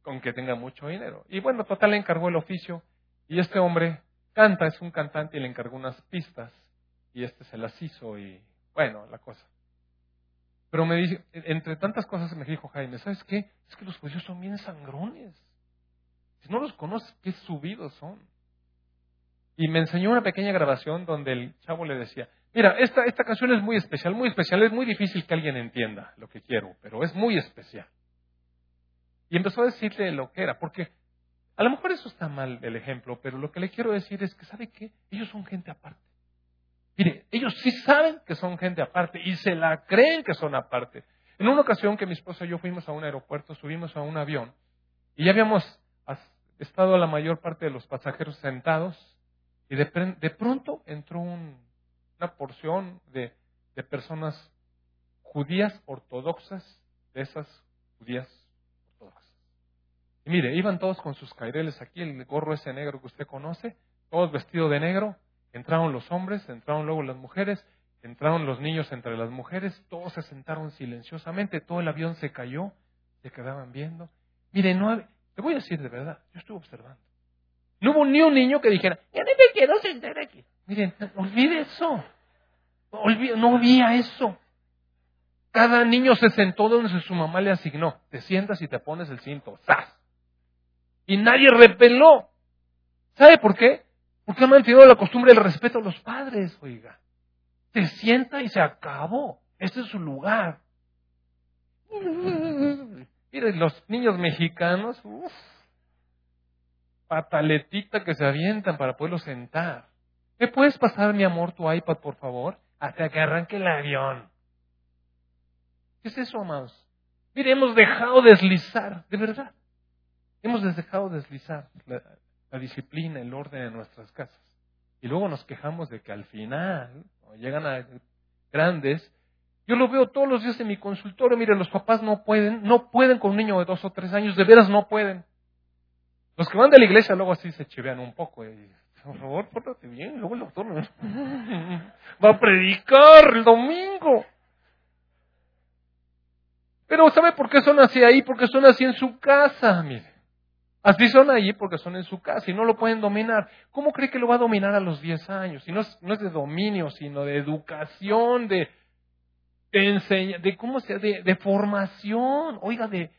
con que tenga mucho dinero. Y bueno, total le encargó el oficio y este hombre canta, es un cantante y le encargó unas pistas y este se las hizo y bueno, la cosa. Pero me dice, entre tantas cosas me dijo Jaime, ¿sabes qué? Es que los judíos son bien sangrones. Si no los conoces, qué subidos son. Y me enseñó una pequeña grabación donde el chavo le decía, Mira, esta, esta canción es muy especial, muy especial. Es muy difícil que alguien entienda lo que quiero, pero es muy especial. Y empezó a decirle lo que era, porque a lo mejor eso está mal el ejemplo, pero lo que le quiero decir es que, ¿sabe qué? Ellos son gente aparte. Mire, ellos sí saben que son gente aparte y se la creen que son aparte. En una ocasión que mi esposa y yo fuimos a un aeropuerto, subimos a un avión y ya habíamos estado la mayor parte de los pasajeros sentados y de, de pronto entró un una porción de, personas judías ortodoxas, de esas judías ortodoxas. Y mire, iban todos con sus caireles aquí, el gorro ese negro que usted conoce, todos vestidos de negro, entraron los hombres, entraron luego las mujeres, entraron los niños entre las mujeres, todos se sentaron silenciosamente, todo el avión se cayó, se quedaban viendo. Mire, no, le voy a decir de verdad, yo estuve observando. No hubo ni un niño que dijera, ya ni me quiero sentar aquí. Miren, olvide eso. no olvida eso. Cada niño se sentó donde su mamá le asignó. Te sientas y te pones el cinto. ¡Zas! Y nadie repeló. ¿Sabe por qué? Porque han mantenido la costumbre del respeto a los padres, oiga. Se sienta y se acabó. Este es su lugar. Miren, los niños mexicanos, uff, pataletita que se avientan para poderlo sentar. ¿Me puedes pasar, mi amor, tu iPad, por favor? Hasta que arranque el avión. ¿Qué es eso, amados? Mire, hemos dejado deslizar, de verdad. Hemos dejado deslizar la disciplina, el orden de nuestras casas. Y luego nos quejamos de que al final, llegan a grandes, yo lo veo todos los días en mi consultorio, mire, los papás no pueden, no pueden con un niño de dos o tres años, de veras no pueden. Los que van de la iglesia luego así se chivean un poco. Y, por favor, pórtate bien, luego el doctor va a predicar el domingo. Pero ¿sabe por qué son así ahí? Porque son así en su casa, mire. Así son ahí porque son en su casa y no lo pueden dominar. ¿Cómo cree que lo va a dominar a los 10 años? Y no es, no es de dominio, sino de educación, de, de de cómo se, de formación. Oiga, de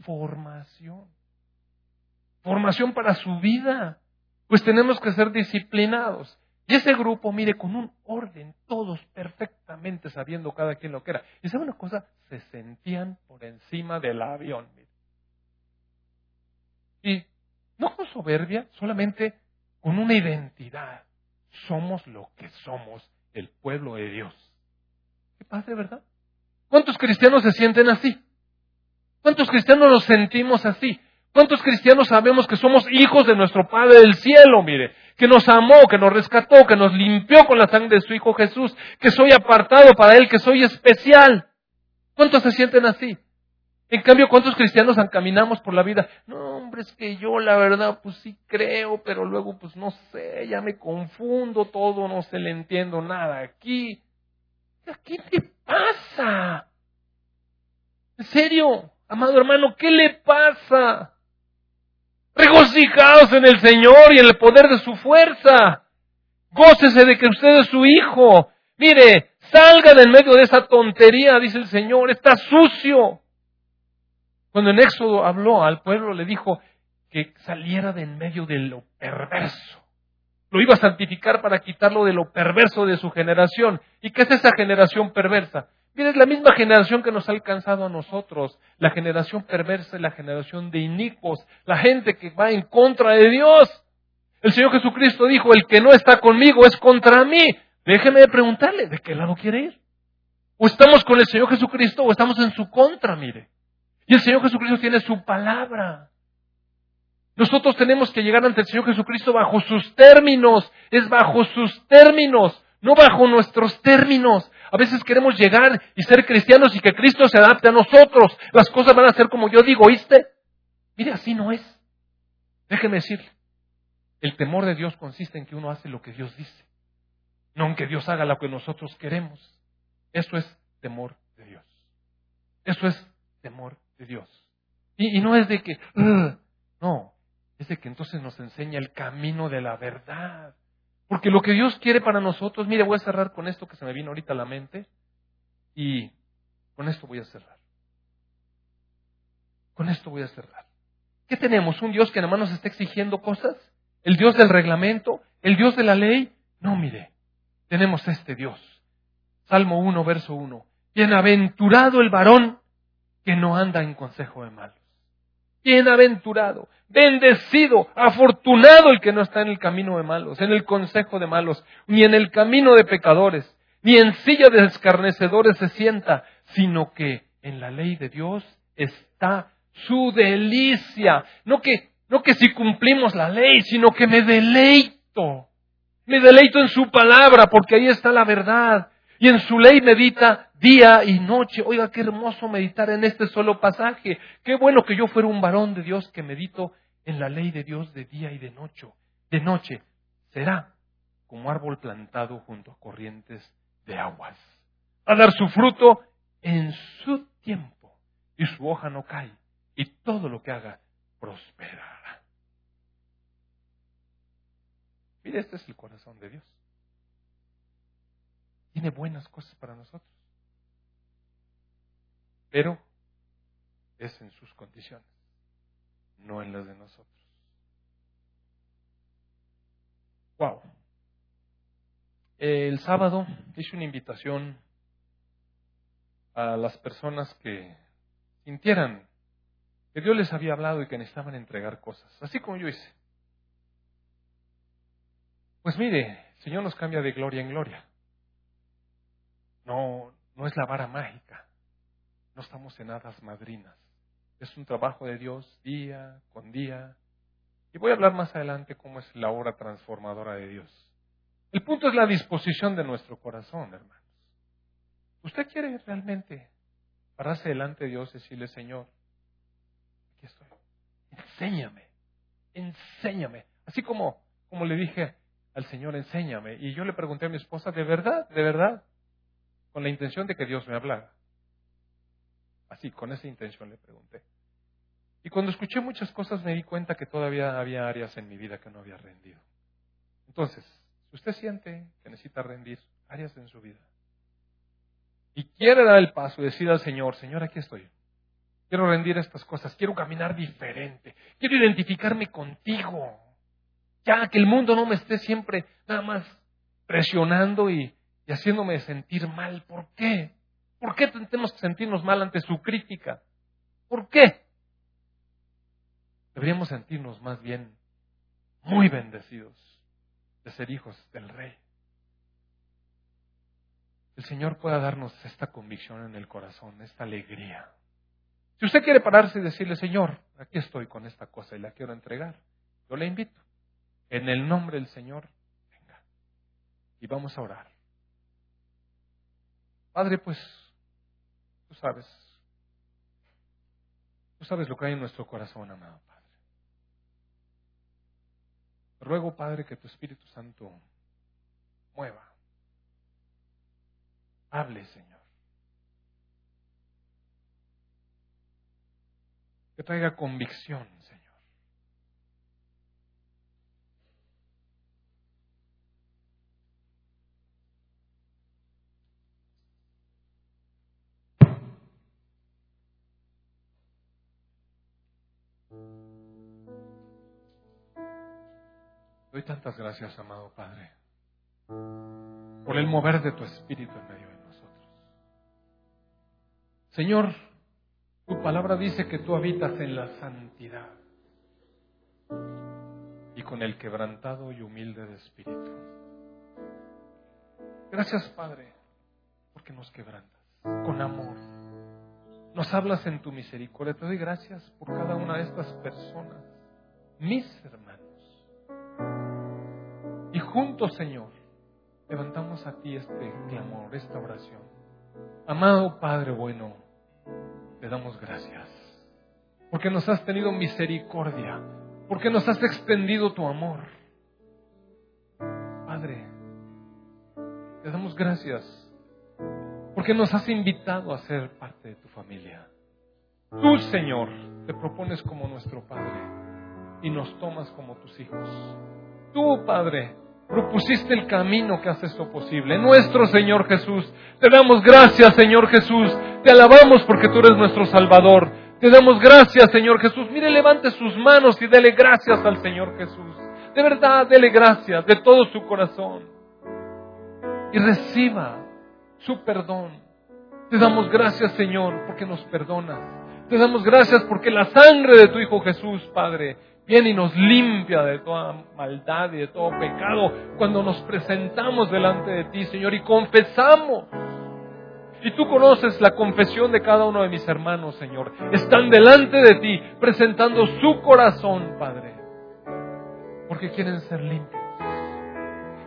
formación formación para su vida. Pues tenemos que ser disciplinados. Y ese grupo, mire, con un orden, todos perfectamente sabiendo cada quien lo que era. Y sabe una cosa, se sentían por encima del avión. Y no con soberbia, solamente con una identidad. Somos lo que somos, el pueblo de Dios. ¿Qué pasa, verdad? ¿Cuántos cristianos se sienten así? ¿Cuántos cristianos nos sentimos así? ¿Cuántos cristianos sabemos que somos hijos de nuestro Padre del cielo, mire? Que nos amó, que nos rescató, que nos limpió con la sangre de su Hijo Jesús, que soy apartado para Él, que soy especial. ¿Cuántos se sienten así? En cambio, ¿cuántos cristianos caminamos por la vida? No, hombre, es que yo la verdad, pues sí creo, pero luego, pues no sé, ya me confundo todo, no se le entiendo nada aquí. ¿Qué te pasa? ¿En serio? Amado hermano, ¿qué le pasa? Regocijaos en el Señor y en el poder de su fuerza. Gócese de que usted es su hijo. Mire, salga de en medio de esa tontería, dice el Señor, está sucio. Cuando en Éxodo habló al pueblo, le dijo que saliera de en medio de lo perverso. Lo iba a santificar para quitarlo de lo perverso de su generación. ¿Y qué es esa generación perversa? Mire, es la misma generación que nos ha alcanzado a nosotros, la generación perversa la generación de inicuos, la gente que va en contra de Dios. El Señor Jesucristo dijo, el que no está conmigo es contra mí. Déjeme preguntarle, ¿de qué lado quiere ir? O estamos con el Señor Jesucristo o estamos en su contra, mire. Y el Señor Jesucristo tiene su palabra. Nosotros tenemos que llegar ante el Señor Jesucristo bajo sus términos. Es bajo sus términos, no bajo nuestros términos. A veces queremos llegar y ser cristianos y que Cristo se adapte a nosotros. Las cosas van a ser como yo digo, ¿oíste? Mire, así no es. Déjeme decirle. El temor de Dios consiste en que uno hace lo que Dios dice, no en que Dios haga lo que nosotros queremos. Eso es temor de Dios. Eso es temor de Dios. Y, no es de que, no, es de que entonces nos enseña el camino de la verdad. Porque lo que Dios quiere para nosotros, mire, voy a cerrar con esto que se me vino ahorita a la mente y con esto voy a cerrar. Con esto voy a cerrar. ¿Qué tenemos? ¿Un Dios que además nos está exigiendo cosas? ¿El Dios del reglamento? ¿El Dios de la ley? No, mire, tenemos este Dios. Salmo 1, verso 1. Bienaventurado el varón que no anda en consejo de malos. Bienaventurado bendecido, afortunado el que no está en el camino de malos, en el consejo de malos, ni en el camino de pecadores, ni en silla de escarnecedores se sienta, sino que en la ley de Dios está su delicia. No que, no que si cumplimos la ley, sino que me deleito. Me deleito en su palabra, porque ahí está la verdad. Y en su ley medita día y noche. Oiga, qué hermoso meditar en este solo pasaje. Qué bueno que yo fuera un varón de Dios que medito en la ley de Dios de día y de noche. De noche será como árbol plantado junto a corrientes de aguas. A dar su fruto en su tiempo. Y su hoja no cae. Y todo lo que haga prosperará. Mire, este es el corazón de Dios tiene buenas cosas para nosotros. Pero es en sus condiciones, no en las de nosotros. Wow. El sábado hice una invitación a las personas que sintieran que Dios les había hablado y que necesitaban entregar cosas, así como yo hice. Pues mire, el Señor nos cambia de gloria en gloria. No, no es la vara mágica. No estamos en hadas madrinas. Es un trabajo de Dios día con día. Y voy a hablar más adelante cómo es la obra transformadora de Dios. El punto es la disposición de nuestro corazón, hermanos. ¿Usted quiere realmente pararse delante de Dios y decirle, Señor, aquí estoy. Enséñame, enséñame. Así como, como le dije al Señor, enséñame. Y yo le pregunté a mi esposa, ¿de verdad? ¿De verdad? Con la intención de que Dios me hablara. Así, con esa intención le pregunté. Y cuando escuché muchas cosas me di cuenta que todavía había áreas en mi vida que no había rendido. Entonces, si usted siente que necesita rendir áreas en su vida y quiere dar el paso y decir al Señor, Señor, aquí estoy. Quiero rendir estas cosas, quiero caminar diferente, quiero identificarme contigo. Ya que el mundo no me esté siempre nada más presionando y, y haciéndome sentir mal. ¿Por qué? ¿Por qué tenemos que sentirnos mal ante su crítica? ¿Por qué? Deberíamos sentirnos más bien muy bendecidos de ser hijos del Rey. El Señor pueda darnos esta convicción en el corazón, esta alegría. Si usted quiere pararse y decirle, Señor, aquí estoy con esta cosa y la quiero entregar, yo le invito. En el nombre del Señor, venga. Y vamos a orar. Padre, pues, tú sabes. Tú sabes lo que hay en nuestro corazón, amado Padre. ruego, Padre, que tu Espíritu Santo mueva. Hable, Señor. Que traiga convicción, tantas gracias, amado Padre, por el mover de tu Espíritu en medio de nosotros. Señor, tu palabra dice que tú habitas en la santidad y con el quebrantado y humilde de espíritu. Gracias, Padre, porque nos quebrantas con amor. Nos hablas en tu misericordia. Te doy gracias por cada una de estas personas, mis hermanos. Juntos, Señor, levantamos a ti este clamor, esta oración. Amado Padre bueno, te damos gracias, porque nos has tenido misericordia, porque nos has extendido tu amor. Padre, te damos gracias, porque nos has invitado a ser parte de tu familia. Tú, Señor, te propones como nuestro Padre y nos tomas como tus hijos. Tú, Padre, propusiste el camino que hace esto posible. Nuestro Señor Jesús. Te damos gracias, Señor Jesús. Te alabamos porque tú eres nuestro Salvador. Te damos gracias, Señor Jesús. Mire, levante sus manos y dele gracias al Señor Jesús. De verdad, dele gracias de todo su corazón. Y reciba su perdón. Te damos gracias, Señor, porque nos perdonas. Te damos gracias porque la sangre de tu Hijo Jesús, Padre, viene y nos limpia de toda maldad y de todo pecado cuando nos presentamos delante de ti, Señor, y confesamos. Y tú conoces la confesión de cada uno de mis hermanos, Señor. Están delante de ti presentando su corazón, Padre. Porque quieren ser limpios.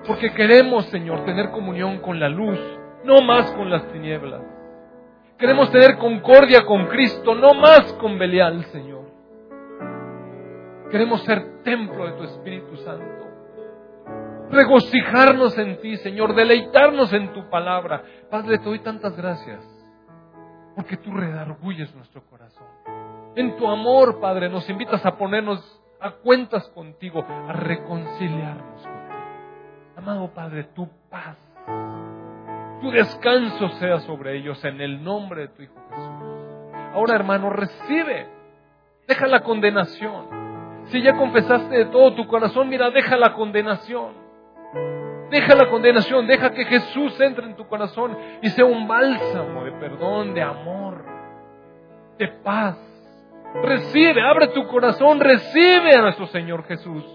Porque queremos, Señor, tener comunión con la luz, no más con las tinieblas. Queremos tener concordia con Cristo, no más con Belial, Señor. Queremos ser templo de tu Espíritu Santo. Regocijarnos en ti, Señor, deleitarnos en tu palabra. Padre, te doy tantas gracias porque tú redarguyes nuestro corazón. En tu amor, Padre, nos invitas a ponernos a cuentas contigo, a reconciliarnos contigo. Amado Padre, tu paz, tu descanso sea sobre ellos en el nombre de tu Hijo Jesús. Ahora, hermano, recibe. Deja la condenación. Si ya confesaste de todo tu corazón, mira, deja la condenación. Deja la condenación, deja que Jesús entre en tu corazón y sea un bálsamo de perdón, de amor, de paz. Recibe, abre tu corazón, recibe a nuestro Señor Jesús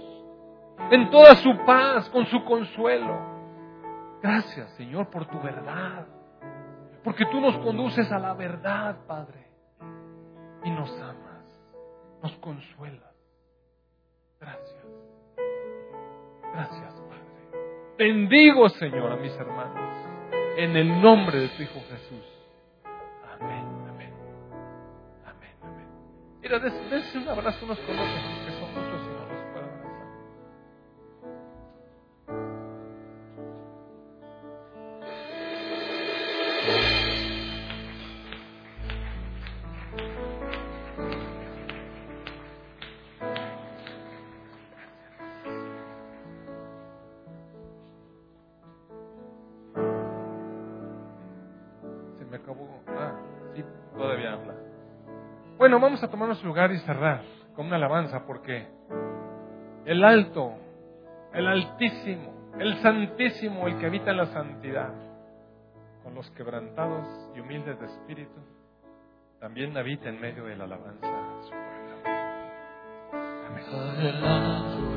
en toda su paz, con su consuelo. Gracias, Señor, por tu verdad. Porque tú nos conduces a la verdad, Padre. Y nos amas, nos consuelas. Gracias. Gracias, Padre. Bendigo, Señor, a mis hermanos. En el nombre de tu Hijo Jesús. Amén, amén. Amén, amén. Mira, dése un abrazo unos con otros, Bueno, vamos a tomar lugar y cerrar con una alabanza porque el alto, el altísimo, el santísimo, el que habita en la santidad, con los quebrantados y humildes de espíritu, también habita en medio de la alabanza a su pueblo. Amén.